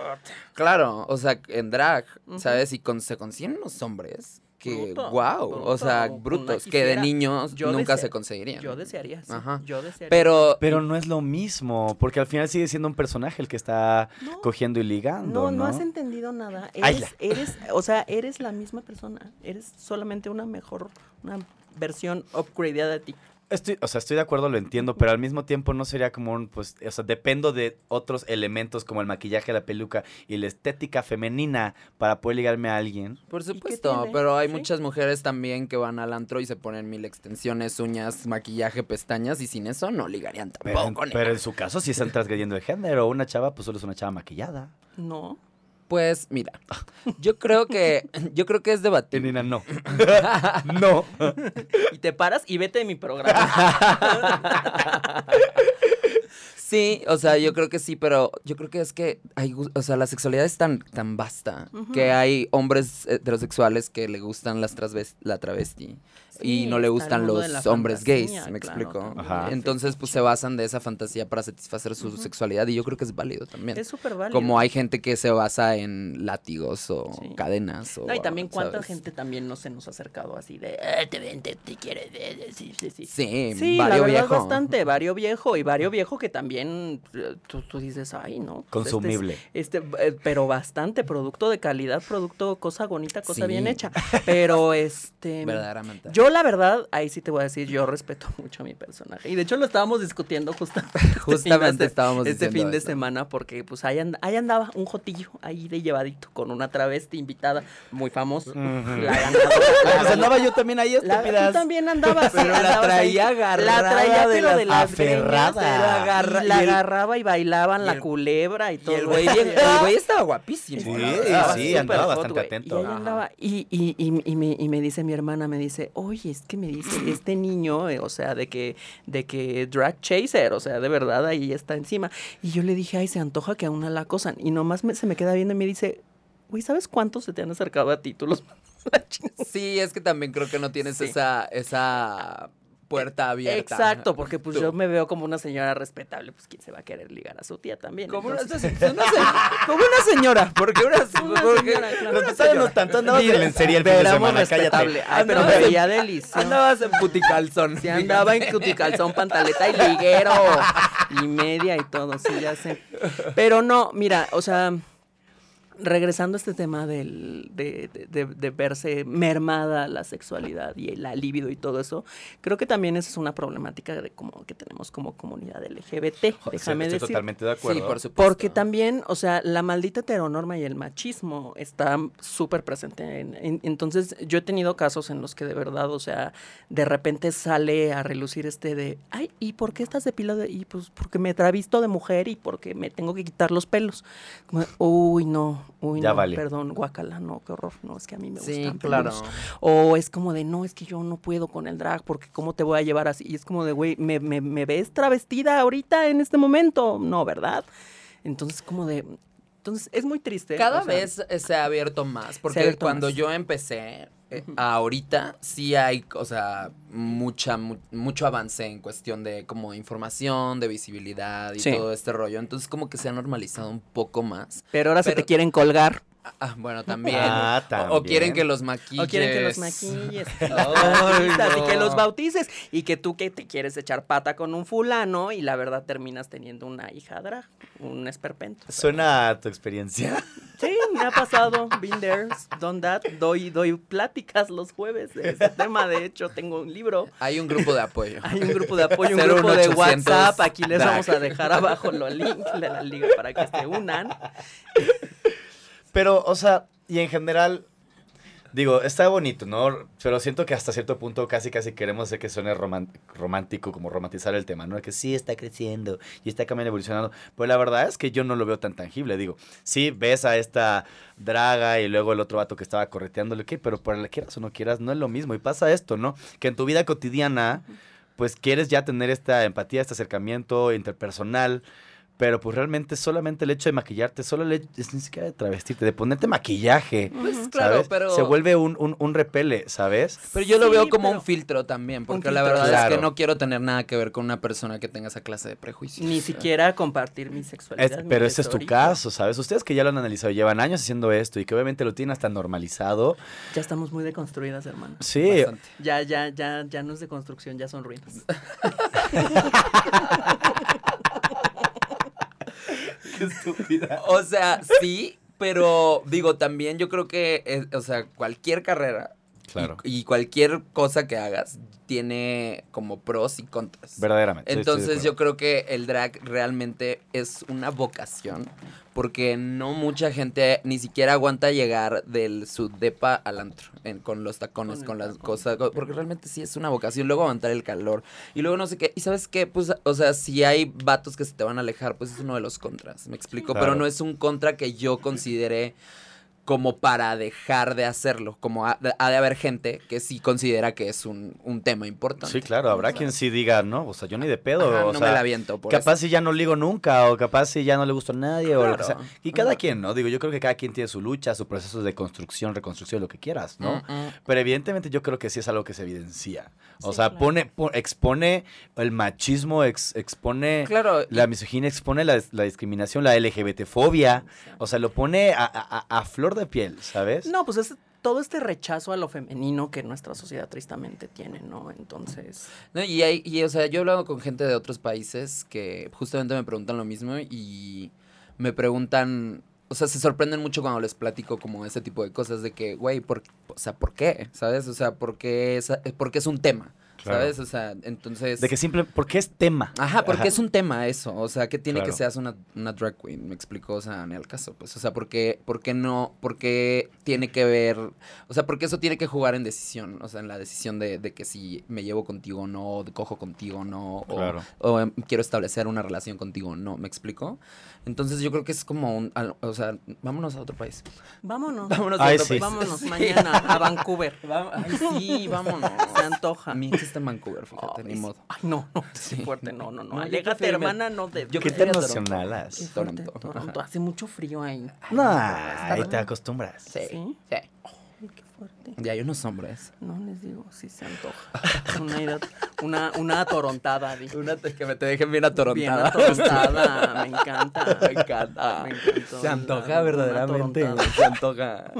claro, o sea, en drag. ¿sabes? Y con, se consiguen unos hombres que, Bruto, wow, o sea, bruto, brutos, que de niños Yo nunca desea- se conseguirían. Yo desearía, sí, Ajá. Yo desearía. Pero, Pero no es lo mismo, porque al final sigue siendo un personaje el que está No. cogiendo y ligando, No, ¿no? no has entendido nada. Ay, Eres, eres, o sea, eres la misma persona. Eres solamente una mejor, una versión upgradeada de ti. Estoy, o sea, estoy de acuerdo, lo entiendo, pero al mismo tiempo no sería como un, pues, o sea, dependo de otros elementos como el maquillaje, la peluca y la estética femenina para poder ligarme a alguien. por supuesto, pero hay Sí. muchas mujeres también que van al antro y se ponen mil extensiones, uñas, maquillaje, pestañas y sin eso no ligarían tampoco. pero en su caso sí están transgrediendo el género. Una chava, pues solo es una chava maquillada. No. Pues mira, yo creo que yo creo que es debatible. Nina, no. no. Y te paras y vete de mi programa. Sí, o sea, yo creo que sí, pero yo creo que es que hay, o sea, la sexualidad es tan, tan vasta que hay hombres heterosexuales que le gustan las la travesti y no le gustan los hombres fantasía, gays, ¿me claro, explico? también, Ajá. Entonces, pues se basan de esa fantasía para satisfacer su sexualidad y yo creo que es válido también. Es súper válido. Como hay gente que se basa en látigos o Sí. cadenas o No, y también cuánta ¿sabes? gente también no se nos ha acercado así de, "Eh, te ven, te, te quiere, de- de- sí, sí, sí. Sí, Sí, la verdad viejo. bastante, vario viejo y vario viejo que también eh, tú, tú dices, ay, ¿no? Pues este es- Consumible. Este, eh, pero bastante, producto de calidad, producto, cosa bonita, cosa Sí. bien hecha. Pero este... Verdaderamente. Yo la verdad, ahí sí te voy a decir, yo respeto mucho a mi personaje. Y de hecho lo estábamos discutiendo justamente. este fin de Justamente se- estábamos Este fin de eso. semana porque pues ahí, and- ahí andaba un jotillo ahí de llevadito con una travesti invitada muy famosa. La ganadora. Pues andaba yo también ahí, La- estúpidas. tú también andabas. Pero la andabas traía ahí. agarrada La traía, de pero las- de las aferrada. greñas, pero agarra- Y la el- agarraba y bailaban y la el- culebra y Y todo. el güey, bien- el güey estaba guapísimo. Sí, la sí, andaba bastante atento. Y, y, y, y, y y me dice mi hermana, me dice, oye, es que me dice, este niño, eh, o sea, de que, de que drag chaser, o sea, de verdad ahí está encima. Y yo le dije, ay, se antoja que a una la acosan. Y nomás me- se me queda viendo y me dice, güey, ¿sabes cuántos se te han acercado a títulos? Sí, es que también creo que no tienes Sí. esa, esa puerta abierta. Exacto, porque pues Tú. yo me veo como una señora respetable, pues quién se va a querer ligar a su tía también. Como una, Entonces- una como una señora, porque una, Una porque- señora, claro. No te sabemos tanto, andabas Mira, lencería el fin de semana, cállate. Ay, pero Andabas me en- veía delicioso. Andabas en puticalzón. Sí, andaba en cuticalzón, pantaleta y liguero. Y media y todo, sí, ya sé. Pero no, mira, o sea, regresando a este tema del, de, de- de- de verse mermada la sexualidad y el libido y todo eso, creo que también esa es una problemática de como que tenemos como comunidad LGBT, déjame Estoy decir. totalmente de acuerdo. Sí, por supuesto. Porque también, o sea, la maldita heteronorma y el machismo está súper presente. En, en- entonces, yo he tenido casos en los que de verdad, o sea, de repente sale a relucir este de, ay, ¿y por qué estás depilado? Y pues porque me travisto de mujer y porque me tengo que quitar los pelos. Como uy, no, uy, Ya no, vale. perdón, guacala, no, qué horror, no, es que a mí me Sí, gustan claro. peludos. O es como de, no, es que yo no puedo con el drag porque cómo te voy a llevar así. Y es como de, güey, ¿me, me, me ves travestida ahorita en este momento? No, ¿verdad? Entonces, como de... Entonces, es muy triste. Cada o sea, vez eh, se ha abierto más, porque abierto cuando más. yo empecé, eh, ahorita sí hay, o sea, mucha, mu- mucho avance en cuestión de como información, de visibilidad y Sí. todo este rollo. Entonces como que se ha normalizado un poco más. Pero ahora se te quieren colgar. Ah, bueno, también. Ah, O- O, también. quieren que los maquilles. O quieren que los maquilles. y, Ay, y que no. los bautices. Y que tú que te quieres echar pata con un fulano y la verdad terminas teniendo una hija drag, un esperpento. Suena a tu experiencia. Sí, me ha pasado. Been there, done that. Doy, doy pláticas los jueves de ese tema. De hecho, tengo un libro. Hay un grupo de apoyo. Hay un grupo de apoyo, un grupo de 800 WhatsApp. Aquí les vamos a dejar abajo los links de la liga para que se unan. Pero, o sea, y en general, digo, está bonito, ¿no? Pero siento que hasta cierto punto casi casi queremos hacer que suene romántico, como romantizar el tema, ¿no? Que sí está creciendo y está cambiando, evolucionando. Pero la verdad es que yo no lo veo tan tangible. Digo, sí ves a esta draga y luego el otro vato que estaba correteándole, ¿qué? Pero por la quieras o no quieras, no es lo mismo. Y pasa esto, ¿no? Que en tu vida cotidiana, pues quieres ya tener esta empatía, este acercamiento interpersonal. Pero pues realmente solamente el hecho de maquillarte, solo el hecho, es ni siquiera de travestirte, de ponerte maquillaje. Pues claro, pero. Se vuelve un, un, un repele, ¿sabes? Pero yo lo veo como pero- un filtro también, porque la verdad es que no quiero tener nada que ver con una persona que tenga esa clase de prejuicios. Ni siquiera compartir mi Es- sexualidad. mi pero ese es tu caso, ¿sabes? Ustedes que ya lo han analizado, llevan años haciendo esto y que obviamente lo tienen hasta normalizado. Ya estamos muy deconstruidas, hermano. Sí, Bastante. Ya, ya, ya, ya no es de construcción, ya son ruinas. O sea, sí, pero digo, también yo creo que, eh, o sea, cualquier carrera Claro. y, cualquier cosa que hagas tiene como pros y contras. verdaderamente. sí, Entonces yo creo que el drag realmente es una vocación porque no mucha gente ni siquiera aguanta llegar del su depa al antro en- con los tacones, Con las tacón. cosas, co- porque realmente sí es una vocación. Luego aguantar el calor y luego no sé qué. Y sabes qué, pues, o sea, si hay vatos que se te van a alejar, pues es uno de los contras, me explico. Claro. Pero no es un contra que yo considere como para dejar de hacerlo. Como ha, ha de haber gente que sí considera que es un, un tema importante. Sí, claro, habrá O sea, quien sí diga, no, o sea, yo ni de pedo. ajá, o no sea, me la viento. Por capaz eso. si ya no ligo nunca, o capaz si ya no le gusta a nadie, o lo que sea. Claro. Y cada Ajá. quien, ¿no? Digo, yo creo que cada quien tiene su lucha, su proceso de construcción, reconstrucción, lo que quieras, ¿no? Mm, mm. Pero evidentemente yo creo que sí es algo que se evidencia. O Sí, sea, claro. pone, po- expone el machismo, ex- expone Claro, y- la misoginia, expone la, la discriminación, la LGBT-fobia. O sea, lo pone a, a- a- a de piel, ¿sabes? No, pues es todo este rechazo a lo femenino que nuestra sociedad tristemente tiene, ¿no? Entonces, No, y, hay, y, o sea, yo he hablado con gente de otros países que justamente me preguntan lo mismo y me preguntan, o sea, se sorprenden mucho cuando les platico como ese tipo de cosas de que, güey, por, o sea, ¿por qué? ¿Sabes? O sea, ¿por qué es, porque es un tema? Claro. ¿Sabes? O sea, entonces... De que simple, porque es tema. Ajá, porque es un tema eso, o sea, que tiene Claro. que seas una, una drag queen, me explicó, o sea, ni al caso, pues, o sea, porque, porque no, porque tiene que ver, o sea, porque eso tiene que jugar en decisión, o sea, en la decisión de, de que si me llevo contigo o no, de cojo contigo o no, o, Claro. o, em, quiero establecer una relación contigo o no, ¿me explico? Entonces yo creo que es como un, al- o sea, vámonos a otro país. vámonos. Vámonos Ay, a otro sí. país. Vámonos Sí. mañana a Vancouver. Ay, sí, vámonos. Se antoja. A mí está en Vancouver, fíjate, Ay, ni modo. Ay, no, no, Sí. fuerte, no, no, no. No, Alégate, hermana, no de. yo ¿Qué te Toronto. Emocionalas? Toronto, Toronto. Hace mucho frío ahí. No, ahí te acostumbras. Sí, ¿Sí? sí. Y hay unos hombres. No les digo, sí se antoja. Una, idea- una, una atorontada. Una que me te dejen bien Bien atorontada. atorontada, me encanta. Me encanta. Me encantó. Se antoja verdaderamente. atorontada. Se antoja.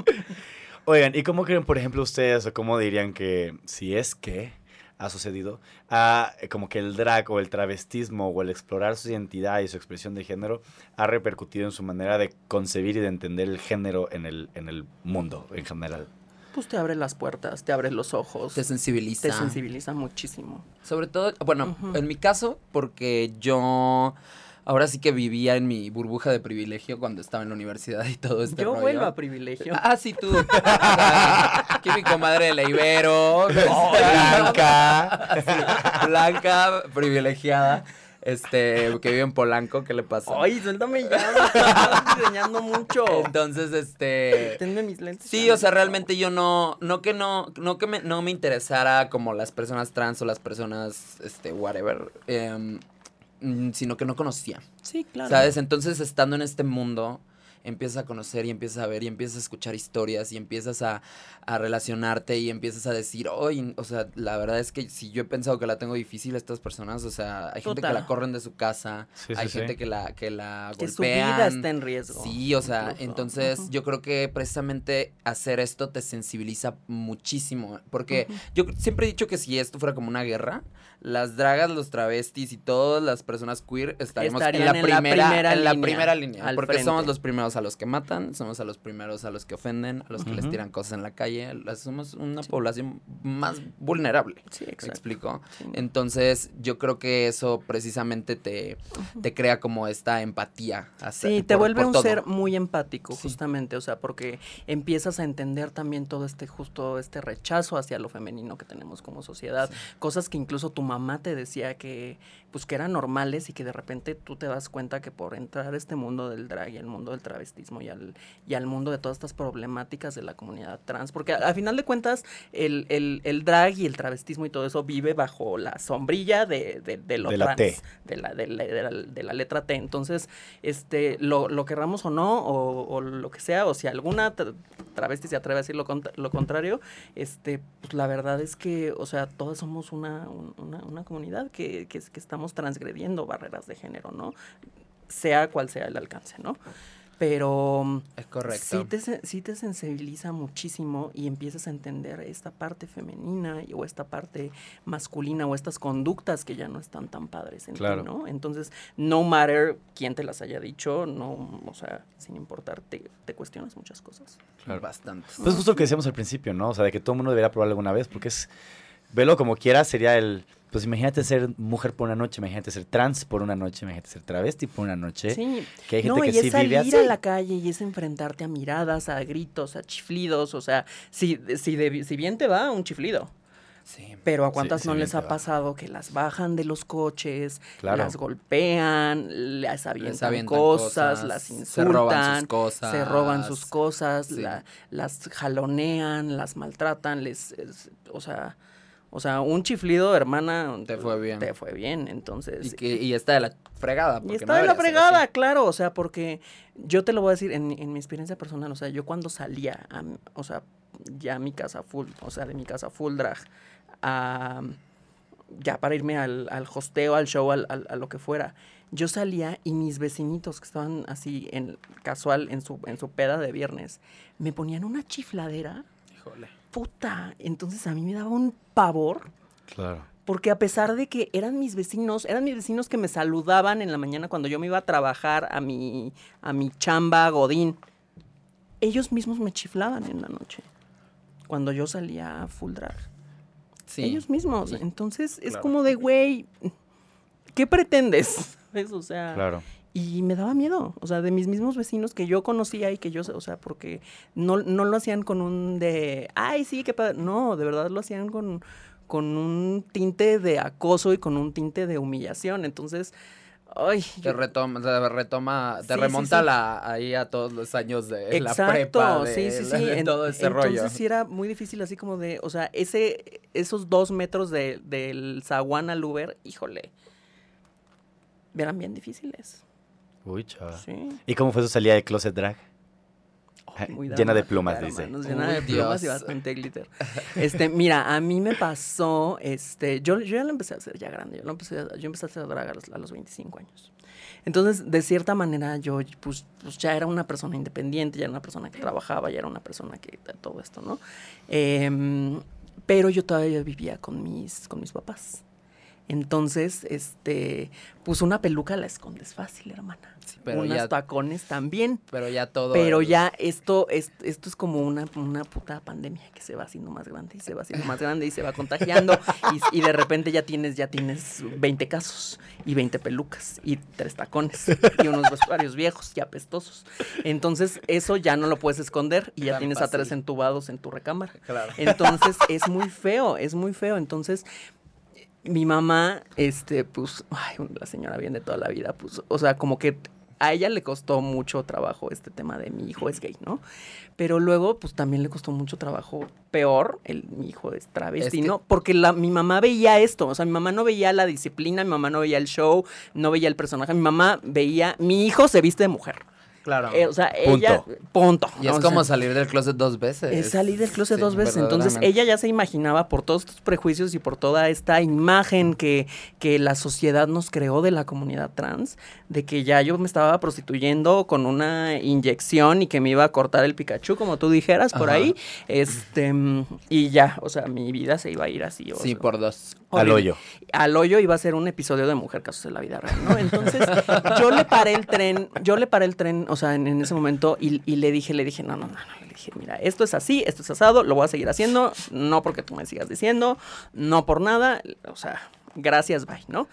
Oigan, ¿y cómo creen, por ejemplo, ustedes, o cómo dirían que, si es que ha sucedido, ha, eh, como que el drag o el travestismo o el explorar su identidad y su expresión de género ha repercutido en su manera de concebir y de entender el género en el, en el mundo en general. Pues te abre las puertas, te abre los ojos. Te sensibiliza. Te sensibiliza muchísimo. Sobre todo, bueno, en mi caso, porque yo ahora sí que vivía en mi burbuja de privilegio cuando estaba en la universidad y todo este Yo rollo. vuelvo a privilegio. Ah, sí, tú. Aquí mi comadre de la Ibero. Blanca. Sí, blanca, privilegiada. Este, que vive en Polanco, ¿qué le pasa? Ay, suéltame ya, me estás enseñando mucho. Entonces, este. Tenme mis lentes. Sí, o sea, realmente yo no, no que no, no que me, no me interesara como las personas trans o las personas, este, whatever, em, sino que no conocía, Sí, claro. ¿sabes? Entonces, estando en este mundo, empiezas a conocer y empiezas a ver y empiezas a escuchar historias y empiezas a, a relacionarte y empiezas a decir, oye, o sea, la verdad es que si yo he pensado que la tengo difícil a estas personas, o sea, hay gente que la corren de su casa, Sí, sí, hay sí. gente que la, que la que su vida está en riesgo. Sí, o sea, incluso. entonces yo creo que precisamente hacer esto te sensibiliza muchísimo. Porque yo siempre he dicho que si esto fuera como una guerra, las dragas, los travestis y todas las personas queer estaríamos en la en la primera, en la línea, primera línea. Porque frente. somos los primeros a los que matan, somos a los primeros a los que ofenden, a los que les Ujú. tiran cosas en la calle. Somos una población más vulnerable. Sí, ¿Me exacto. explico? Sí. Entonces, yo creo que eso precisamente te, te crea como esta empatía. hacia- Sí, te por- vuelve por un todo. ser muy empático, Sí. justamente, o sea, porque empiezas a entender también todo este justo este rechazo hacia lo femenino que tenemos como sociedad, cosas que incluso tu mamá te decía que pues que eran normales y que de repente tú te das cuenta que por entrar a este mundo del drag y el mundo del travestismo y al y al mundo de todas estas problemáticas de la comunidad trans, porque al final de cuentas el, el, el drag y el travestismo y todo eso vive bajo la sombrilla de, de, de lo De la trans, T. de la, de la, de la- de la letra T. Entonces, este, lo, lo querramos o no, o, o lo que sea, o si alguna tra- travesti se atreve a decir lo, contra- lo contrario, este, pues la verdad es que, o sea, todas somos una, un- una, una comunidad que, que, que estamos transgrediendo barreras de género, ¿no? Sea cual sea el alcance, ¿no? Pero Es correcto. sí te, sí te sensibiliza muchísimo y empiezas a entender esta parte femenina y- o esta parte masculina o estas conductas que ya no están tan padres en Claro. ti, ¿no? Entonces, no matter quién te las haya dicho, no, o sea, sin importar, te, te cuestionas muchas cosas. Claro. Bastante. Pues justo lo que decíamos al principio, ¿no? O sea, de que todo el mundo debería probarlo alguna vez, porque es, velo como quieras, sería el, pues imagínate ser mujer por una noche, imagínate ser trans por una noche, imagínate ser travesti por una noche. Sí, Que hay gente no, que y sí es salir vive así. a la calle y es enfrentarte a miradas, a gritos, a chiflidos, o sea, si, si, de- si bien te va, un chiflido. Sí. Pero a cuántas sí, no bien les ha va. pasado que las bajan de los coches, Claro. las golpean, les avientan, Les avientan cosas, cosas, las se insultan, roban sus cosas. se roban sus cosas, Sí. la- las jalonean, las maltratan, les, es- o sea, o sea, un chiflido, hermana, Te fue bien. te fue bien, entonces. Y, que, y está de la fregada. Y está no de la fregada, claro, o sea, porque yo te lo voy a decir en, en mi experiencia personal, o sea, yo cuando salía, a o sea, ya a mi casa full, o sea, de mi casa full drag, a, ya para irme al, al hosteo, al show, al, al- a lo que fuera, yo salía y mis vecinitos que estaban así en casual en su, en su peda de viernes, me ponían una chifladera, Híjole. Puta, entonces a mí me daba un pavor. Claro. Porque a pesar de que eran mis vecinos, eran mis vecinos que me saludaban en la mañana cuando yo me iba a trabajar a mi, a mi chamba Godín, ellos mismos me chiflaban en la noche. Cuando yo salía a full drag. Sí. ellos mismos. Entonces es claro. como de, güey, ¿qué pretendes? ¿Ves? O sea, Claro. Y me daba miedo, o sea, de mis mismos vecinos que yo conocía y que yo, o sea, porque no, no lo hacían con un de, ay, sí, qué padre. No, de verdad lo hacían con, con un tinte de acoso y con un tinte de humillación. Entonces, ay, Te retoma, te retoma, te Sí, remonta sí. La, ahí a todos los años de la prepa, de, sí, sí, sí. de todo ese entonces rollo. sí era muy difícil así como de, o sea, ese, esos dos metros de- del zaguán al Uber, híjole, eran bien difíciles. Uy, chava. Sí. ¿Y cómo fue su salida de closet drag? Llena de plumas, dice. llena Uy, de plumas y bastante glitter. Este, mira, a mí me pasó, este, yo, yo ya lo empecé a hacer ya grande, yo, lo empecé, a- yo empecé a hacer drag a los, a los 25 años. Entonces, de cierta manera, yo pues, pues ya era una persona independiente, ya era una persona que trabajaba, ya era una persona que todo esto, ¿no? Em, pero yo todavía vivía con mis, con mis papás. Entonces, este, pues una peluca la escondes fácil, hermana. Sí, pero Unas ya- tacones también. Pero ya todo. Pero el- ya esto es, esto es como una, una puta pandemia que se va haciendo más grande y se va haciendo más grande y se va contagiando y, y de repente ya tienes, ya tienes 20 casos y 20 pelucas y tres tacones y unos vestuarios viejos y apestosos. Entonces eso ya no lo puedes esconder y ya tienes a tres entubados en tu recámara. Claro. Entonces es muy feo, es muy feo. Entonces mi mamá, este, pues, ay, la señora bien de toda la vida, pues, o sea, como que a ella le costó mucho trabajo este tema de mi hijo es gay, ¿no? Pero luego, pues también le costó mucho trabajo, peor, el, mi hijo es travesti, Es que- ¿no? Porque la, mi mamá veía esto, o sea, mi mamá no veía la disciplina, mi mamá no veía el show, no veía el personaje, mi mamá veía, mi hijo se viste de mujer. Claro. Eh, o sea, Punto. ella, punto. y es ¿no? O como sea, salir del closet dos veces. es salir del closet Sí, dos veces. Entonces ella ya se imaginaba por todos estos prejuicios y por toda esta imagen que, que la sociedad nos creó de la comunidad trans, de que ya yo me estaba prostituyendo con una inyección y que me iba a cortar el Pikachu, como tú dijeras, por Ajá. ahí. Este, y ya, o sea, mi vida se iba a ir así. o Sí, sea, por dos. Al hoyo. Al hoyo iba a ser un episodio de Mujer Casos de la Vida Real, ¿no? Entonces, yo le paré el tren, yo le paré el tren, o sea, en, en ese momento, y, y le dije, le dije, no, no, no, no, le dije, mira, esto es así, esto es asado, lo voy a seguir haciendo, no porque tú me sigas diciendo, no por nada, o sea, gracias, bye, ¿no?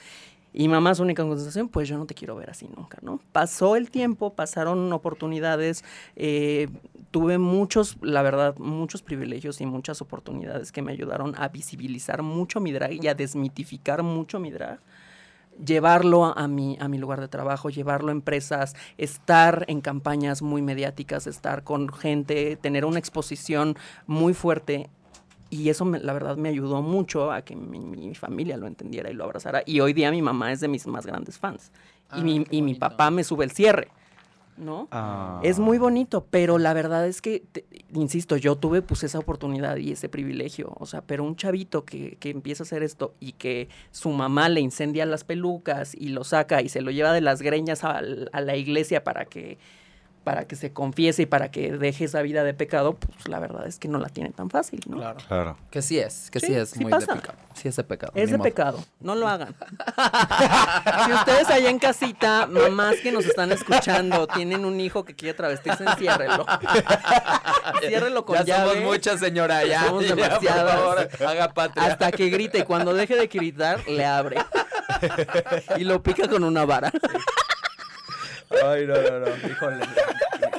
Y mamá, su única contestación, pues yo no te quiero ver así nunca, ¿no? Pasó el tiempo, pasaron oportunidades, eh, tuve muchos, la verdad, muchos privilegios y muchas oportunidades que me ayudaron a visibilizar mucho mi drag y a desmitificar mucho mi drag. Llevarlo a, a mi, a mi lugar de trabajo, llevarlo a empresas, estar en campañas muy mediáticas, estar con gente, tener una exposición muy fuerte y eso, me- la verdad, me ayudó mucho a que mi, mi familia lo entendiera y lo abrazara. Y hoy día mi mamá es de mis más grandes fans. Ah, y mi, qué y mi papá me sube el cierre, ¿no? Ah. Es muy bonito, pero la verdad es que, te- insisto, yo tuve pues esa oportunidad y ese privilegio. O sea, pero un chavito que, que empieza a hacer esto y que su mamá le incendia las pelucas y lo saca y se lo lleva de las greñas a, la iglesia para que para que se confiese y para que deje esa vida de pecado, pues la verdad es que no la tiene tan fácil, ¿no? Claro. Claro. Que sí es, que sí, Sí, es sí muy pasa. de pecado. Sí es de pecado. Es de modo. pecado, no lo hagan. si ustedes allá en casita, mamás que nos están escuchando, tienen un hijo que quiere travestirse, enciérrelo. Ciérrelo con Ya llave. somos muchas, señora, ya. Somos ya, por demasiadas. favor, haga patria. Hasta que grite y cuando deje de gritar, le abre. y lo pica con una vara. Ay, no, no, no. Híjole.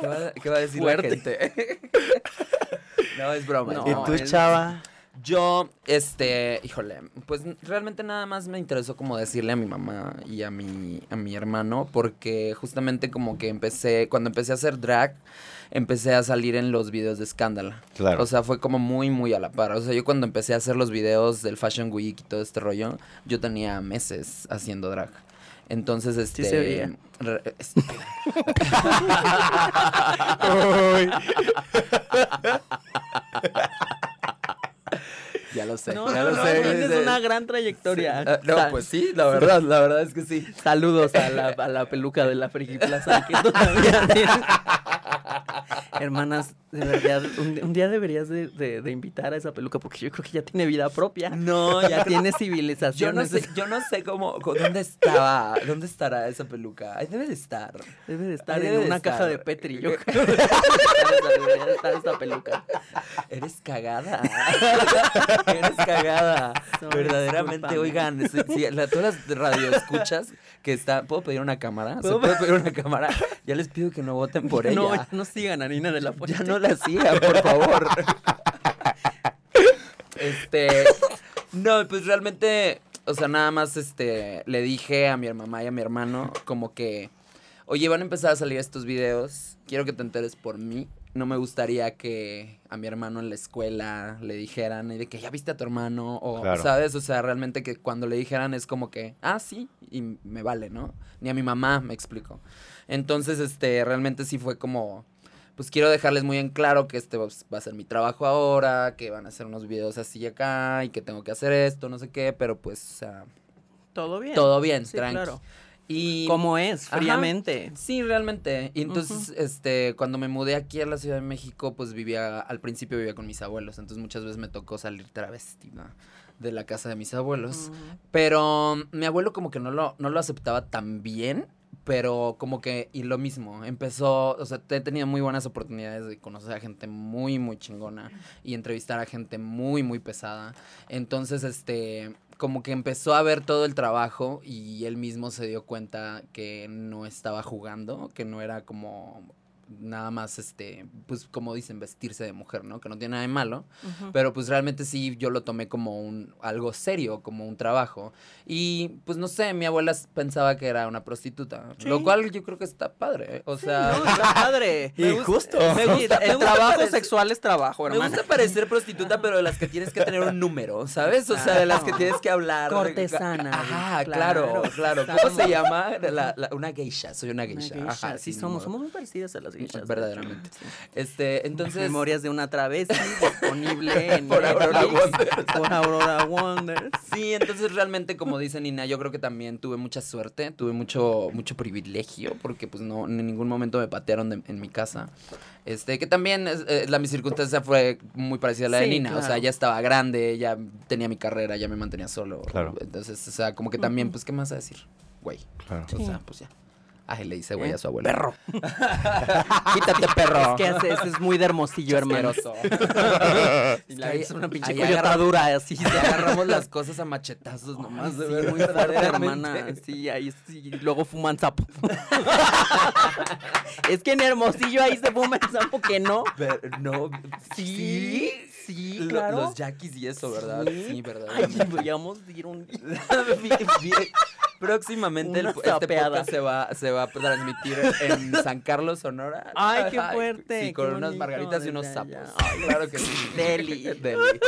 ¿Qué va, qué va a decir Fuerte. la gente? no, es broma. No, ¿Y tú, él- chava? Yo, este, híjole, pues realmente nada más me interesó como decirle a mi mamá y a mi, a mi hermano, porque justamente como que empecé, cuando empecé a hacer drag, empecé a salir en los videos de escándala. Claro. O sea, fue como muy, muy a la par. O sea, yo cuando empecé a hacer los videos del Fashion Week y todo este rollo, yo tenía meses haciendo drag. Entonces, este... se veía. re- es- ya lo sé, No, ya no, lo no, sé. tienes sí. una gran trayectoria. Ah, no, pues sí, la verdad, la verdad es que sí. Saludos a la, a la peluca de la Friki Plaza que todavía tiene. Hermanas, de verdad, un, un día deberías de, de- de invitar a esa peluca porque yo creo que ya tiene vida propia. No, Ya tiene Yo civilización. no sé, yo no sé cómo, dónde estaba, dónde estará esa peluca. Ahí debe de estar. Debe de estar Ahí en una estar. caja de Petri, yo creo. Debería de estar esta peluca. Eres cagada. Eres cagada. Verdaderamente, discúlpame. oigan, si, si la- todas las radioescuchas que está, ¿puedo pedir una cámara? ¿Se ¿Puedo puede pedir una cámara? Ya les pido que no voten por ella. No, ya no sigan a Nina de la Fuente. Ya no la sigan, por favor. Este. No, pues realmente. O sea, nada más este. Le dije a mi mamá y a mi hermano, como que. Oye, van a empezar a salir estos videos. Quiero que te enteres por mí. No me gustaría que a mi hermano en la escuela le dijeran y de que ya viste a tu hermano o, Claro. ¿sabes? O sea, realmente que cuando le dijeran es como que, ah, sí, y me vale, ¿no? Ni a mi mamá, me explico. Entonces, este, realmente sí fue como, pues quiero dejarles muy en claro que este va a ser mi trabajo ahora, que van a hacer unos videos así y acá y que tengo que hacer esto, no sé qué, pero pues, o sea, Todo bien. todo bien, Sí, tranqui. claro. Y ¿Cómo es? Ajá. Fríamente. Sí, realmente. Y entonces, este, cuando me mudé aquí a la Ciudad de México, pues vivía, al principio vivía con mis abuelos. Entonces muchas veces me tocó salir travestida de la casa de mis abuelos. Pero mm, mi abuelo como que no lo, no lo aceptaba tan bien. Pero como que, y lo mismo, empezó, o sea, he tenido muy buenas oportunidades de conocer a gente muy, muy chingona y entrevistar a gente muy, muy pesada. Entonces, este, como que empezó a ver todo el trabajo y él mismo se dio cuenta que no estaba jugando, que no era como nada más, este, pues como dicen, vestirse de mujer, ¿no? Que no tiene nada de malo, pero pues realmente sí yo lo tomé como un, algo serio, como un trabajo. Y pues no sé, mi abuela pensaba que era una prostituta, lo cual yo creo que está padre, ¿eh? o sea... No, está padre. Y justo. Me gusta, Me el trabajo sexual es trabajo, Me hermano. gusta parecer prostituta, pero de las que tienes que tener un número, ¿sabes? O sea, de las que tienes que hablar. Cortesana, Ajá, claro, claro, claro. ¿Cómo se llama? La- la- una geisha, soy una Una geisha. Ajá, sí, somos, modo. somos muy parecidas a las Verdaderamente. Sí. Este, entonces. Memorias de una travesti disponible en Por Aurora Wonders. Por Aurora Wonders. Sí, entonces realmente, como dice Nina, yo creo que también tuve mucha suerte, tuve mucho, mucho privilegio, porque pues no, en ningún momento me patearon de- en mi casa. Este, que también es- eh, la mi circunstancia fue muy parecida a la de Nina. O sea, ya estaba grande, ya tenía mi carrera, ya me mantenía solo. Claro. Entonces, o sea, como que también, pues, ¿qué más a decir? Güey. Claro. O sea, pues ya. Ah, y le dice güey Eh, a su abuelo. perro. Quítate, perro. Es que ese es muy de hermosillo, hermano. Y la es una pinche ahí coyotadura así. Agarramos las cosas a machetazos nomás. Sí, de ver- muy fuerte, hermana. Sí, ahí sí. y Luego fuman sapo. es que en Hermosillo ahí se fuma el sapo que no. Pero, no. Sí, sí, Lo- claro. Los yaquis y eso, ¿verdad? Sí, verdad. Ay, a ir un día. Próximamente el, este podcast se va, se va a transmitir en San Carlos, Sonora. Ay, qué fuerte, Sí, con qué unas bonito, margaritas y unos sapos. Ay, claro que sí. Deli. Deli.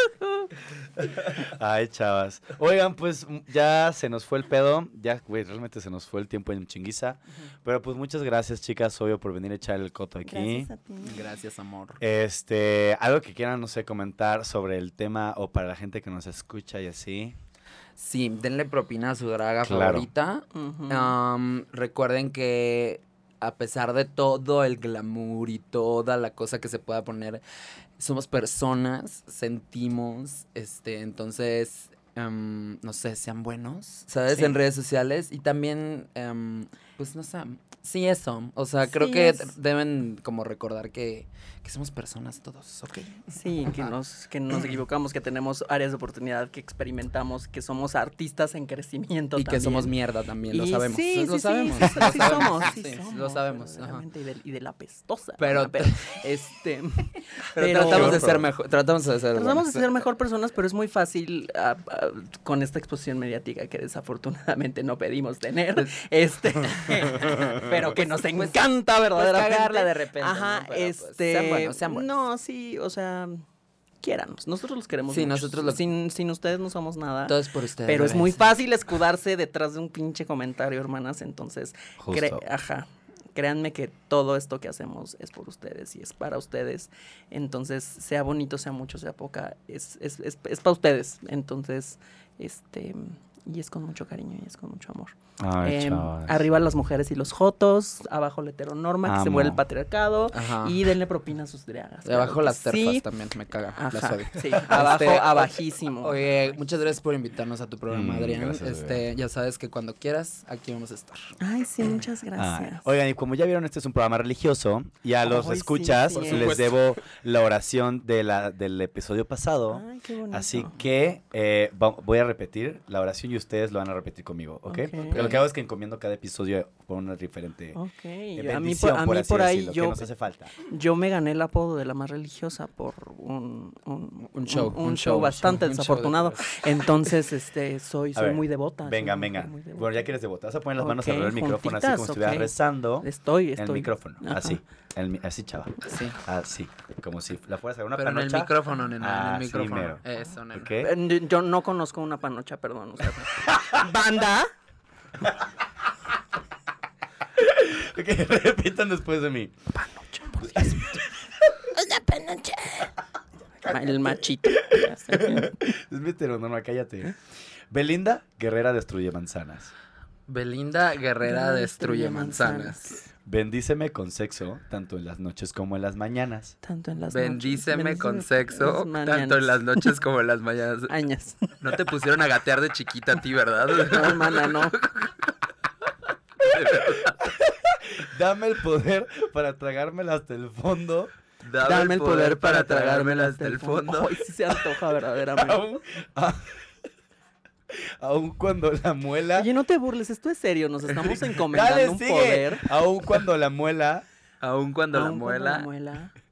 Ay, chavas. Oigan, pues ya se nos fue el pedo. Ya, güey, realmente se nos fue el tiempo en chinguiza. Pero pues muchas gracias, chicas, obvio, por venir a echar el coto aquí. Gracias a ti. Gracias, amor. Este, algo que quieran, no sé, comentar sobre el tema o para la gente que nos escucha y así. Sí, denle propina a su draga Claro. favorita. Recuerden que a pesar de todo el glamour y toda la cosa que se pueda poner, somos personas, sentimos, este, entonces, no sé, sean buenos, ¿sabes? Sí. En redes sociales y también, am, pues no sé, sí eso, o sea, creo Sí, que es- deben como recordar que, que somos personas todos, ¿ok? Sí, que nos, que nos equivocamos, que tenemos áreas de oportunidad, que experimentamos, que somos artistas en crecimiento Y que somos mierda también, lo sabemos. Sí, lo sí, sabemos, sí, sí, lo sabemos, somos, sí sí, somos, lo sabemos. ajá. Y de, y de la pestosa. Pero- este, Pero, tratamos de ser mejor, tratamos de ser Tratamos de buenos. ser mejor personas, pero es muy fácil ah, ah, con esta exposición mediática que desafortunadamente no pedimos tener. este, pero que nos encanta verdaderamente. cagarla de repente, Ajá, ¿no? Pero, pues, este. sean buenos, sean buenos. No, sí, o sea, quiéranos. Nosotros los queremos. Sí, mucho. nosotros lo- Sin, sin ustedes no somos nada. Todo es por ustedes. Pero es muy fácil escudarse detrás de un pinche comentario, hermanas. Entonces, cre- ajá. Créanme que todo esto que hacemos es por ustedes y es para ustedes. Entonces, sea bonito, sea mucho, sea poca, es, es, es, es para ustedes. Entonces, este, y es con mucho cariño y es con mucho amor. Ay, chavas. arriba las mujeres y los jotos, abajo la heteronorma, que se Amo. muere el patriarcado. Ajá. Y denle propina a sus dragas. Y abajo las terfas sí. también, me caga. Las Ajá, odio. sí, abajo, Este, abajísimo. Oye, muchas gracias por invitarnos a tu programa, Mm, Adrián. gracias, este, ya sabes que cuando quieras, aquí vamos a estar. Ay, sí, muchas Ay, gracias. Oigan, y como ya vieron, este es un programa religioso y a los Ay, escuchas sí, les debo la oración de la, del episodio pasado. Ay, qué bonito. Así que eh, voy a repetir la oración y ustedes lo van a repetir conmigo, ¿ok? Lo que hago es que encomiendo cada episodio por una diferente Ok, eh, yo- a mí bendición, por, a por mí así por ahí decirlo, que yo, nos hace falta. yo me gané el apodo de la más religiosa por un, un, Un show, un, un show show, bastante un show de desafortunado. Entonces, este, soy, soy ver, muy devota. soy Venga, una venga. devota. Bueno, ya que eres devota, vas a poner las manos Ok, alrededor del micrófono, así como si estuvieras rezando. Estoy, En estoy. el micrófono, Ajá. así. en el así, chava. Sí. Así. Como si la fueras a una Pero en el panocha. micrófono, nena, en el micrófono. Eso, nena. Eh, Yo no conozco una panocha, perdón. o sea, Banda. Ok, repitan después de mí. El machito. Ya sé. Es mi heteronorma, cállate. Belinda, guerrera destruye manzanas. Belinda Guerrera destruye manzanas. Bendíceme con sexo, tanto en las noches como en las mañanas. Tanto en las Bendíceme noches. con sexo, tanto en las noches como en las mañanas. Añas. No te pusieron a gatear de chiquita a ti, ¿verdad? No, hermana, no. Dame el poder para tragármela hasta el fondo. Dame el poder para tragármela hasta el fondo. Ay, sí se antoja verdaderamente. Aún, a- aún cuando la muela. Oye, no te burles, esto es serio, nos estamos encomendando Dale, un sigue. poder. Aún cuando la muela. Aún cuando la Aun cuando muela, la muela.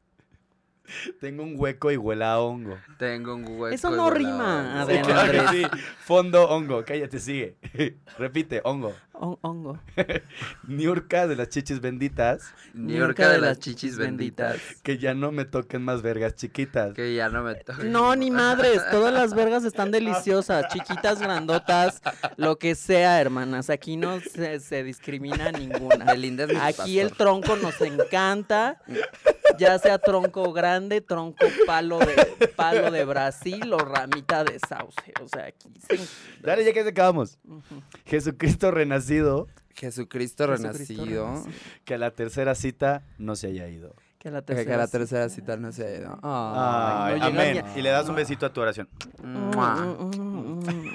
Tengo un hueco y huela a hongo. tengo un hueco. Eso y no a rima, hongo. Sí, Adrián claro que Andrés. sí. Fondo, hongo. Cállate, sigue. Repite, hongo. Hon- hongo. Niurka de las chichis benditas. Niurka de las chichis benditas. Que ya no me toquen más vergas chiquitas. Que ya no me toca. No, ni madres, todas las vergas están deliciosas, chiquitas, grandotas, lo que sea, hermanas. Aquí no se, se discrimina ninguna. Belinda es mi Aquí el tronco nos encanta, ya sea tronco grande, tronco palo de palo de Brasil o ramita de sauce. O sea, aquí se... Dale, ya que se acabamos. Jesucristo renacido, Jesucristo Jesucristo renacido. renacido. que a la tercera cita no se haya ido. Que la Que tercera, la cita. tercera cita no se ha ido. Ay, no llega amén. ni Y le das un besito a tu oración. Mua. Mm, mm, mm, mm.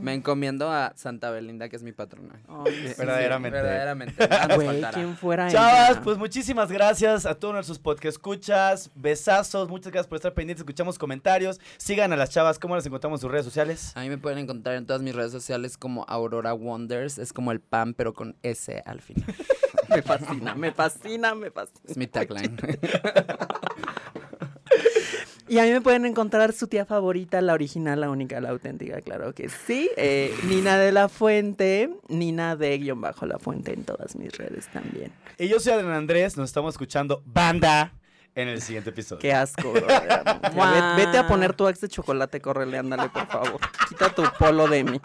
Me encomiendo a Santa Belinda, que es mi patrona. Sí. Verdaderamente. Verdaderamente. Güey. ¿quién fuera Chavas, ella? pues muchísimas gracias a todos nuestros podcast escuchas, besazos, muchas gracias por estar pendientes, escuchamos comentarios, sigan a las chavas, ¿cómo las encontramos en sus redes sociales? A mí me pueden encontrar en todas mis redes sociales como Aurora Wonders. Es como el pan, pero con S al final. Me fascina, me fascina, me fascina. Es mi tagline. Y a mí me pueden encontrar su tía favorita, la original, la única, la auténtica, claro que sí. Eh, Nina de la Fuente, Nina de guion bajo la Fuente en todas mis redes también. Y yo soy Adrián Andrés, nos estamos escuchando Banda en el siguiente episodio. Qué asco, bro. Vete a poner tu ex de chocolate, córrele, ándale, por favor. Quita tu polo de mí.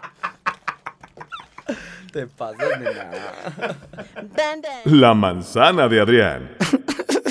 Te pasas de nada. La manzana de Adrián.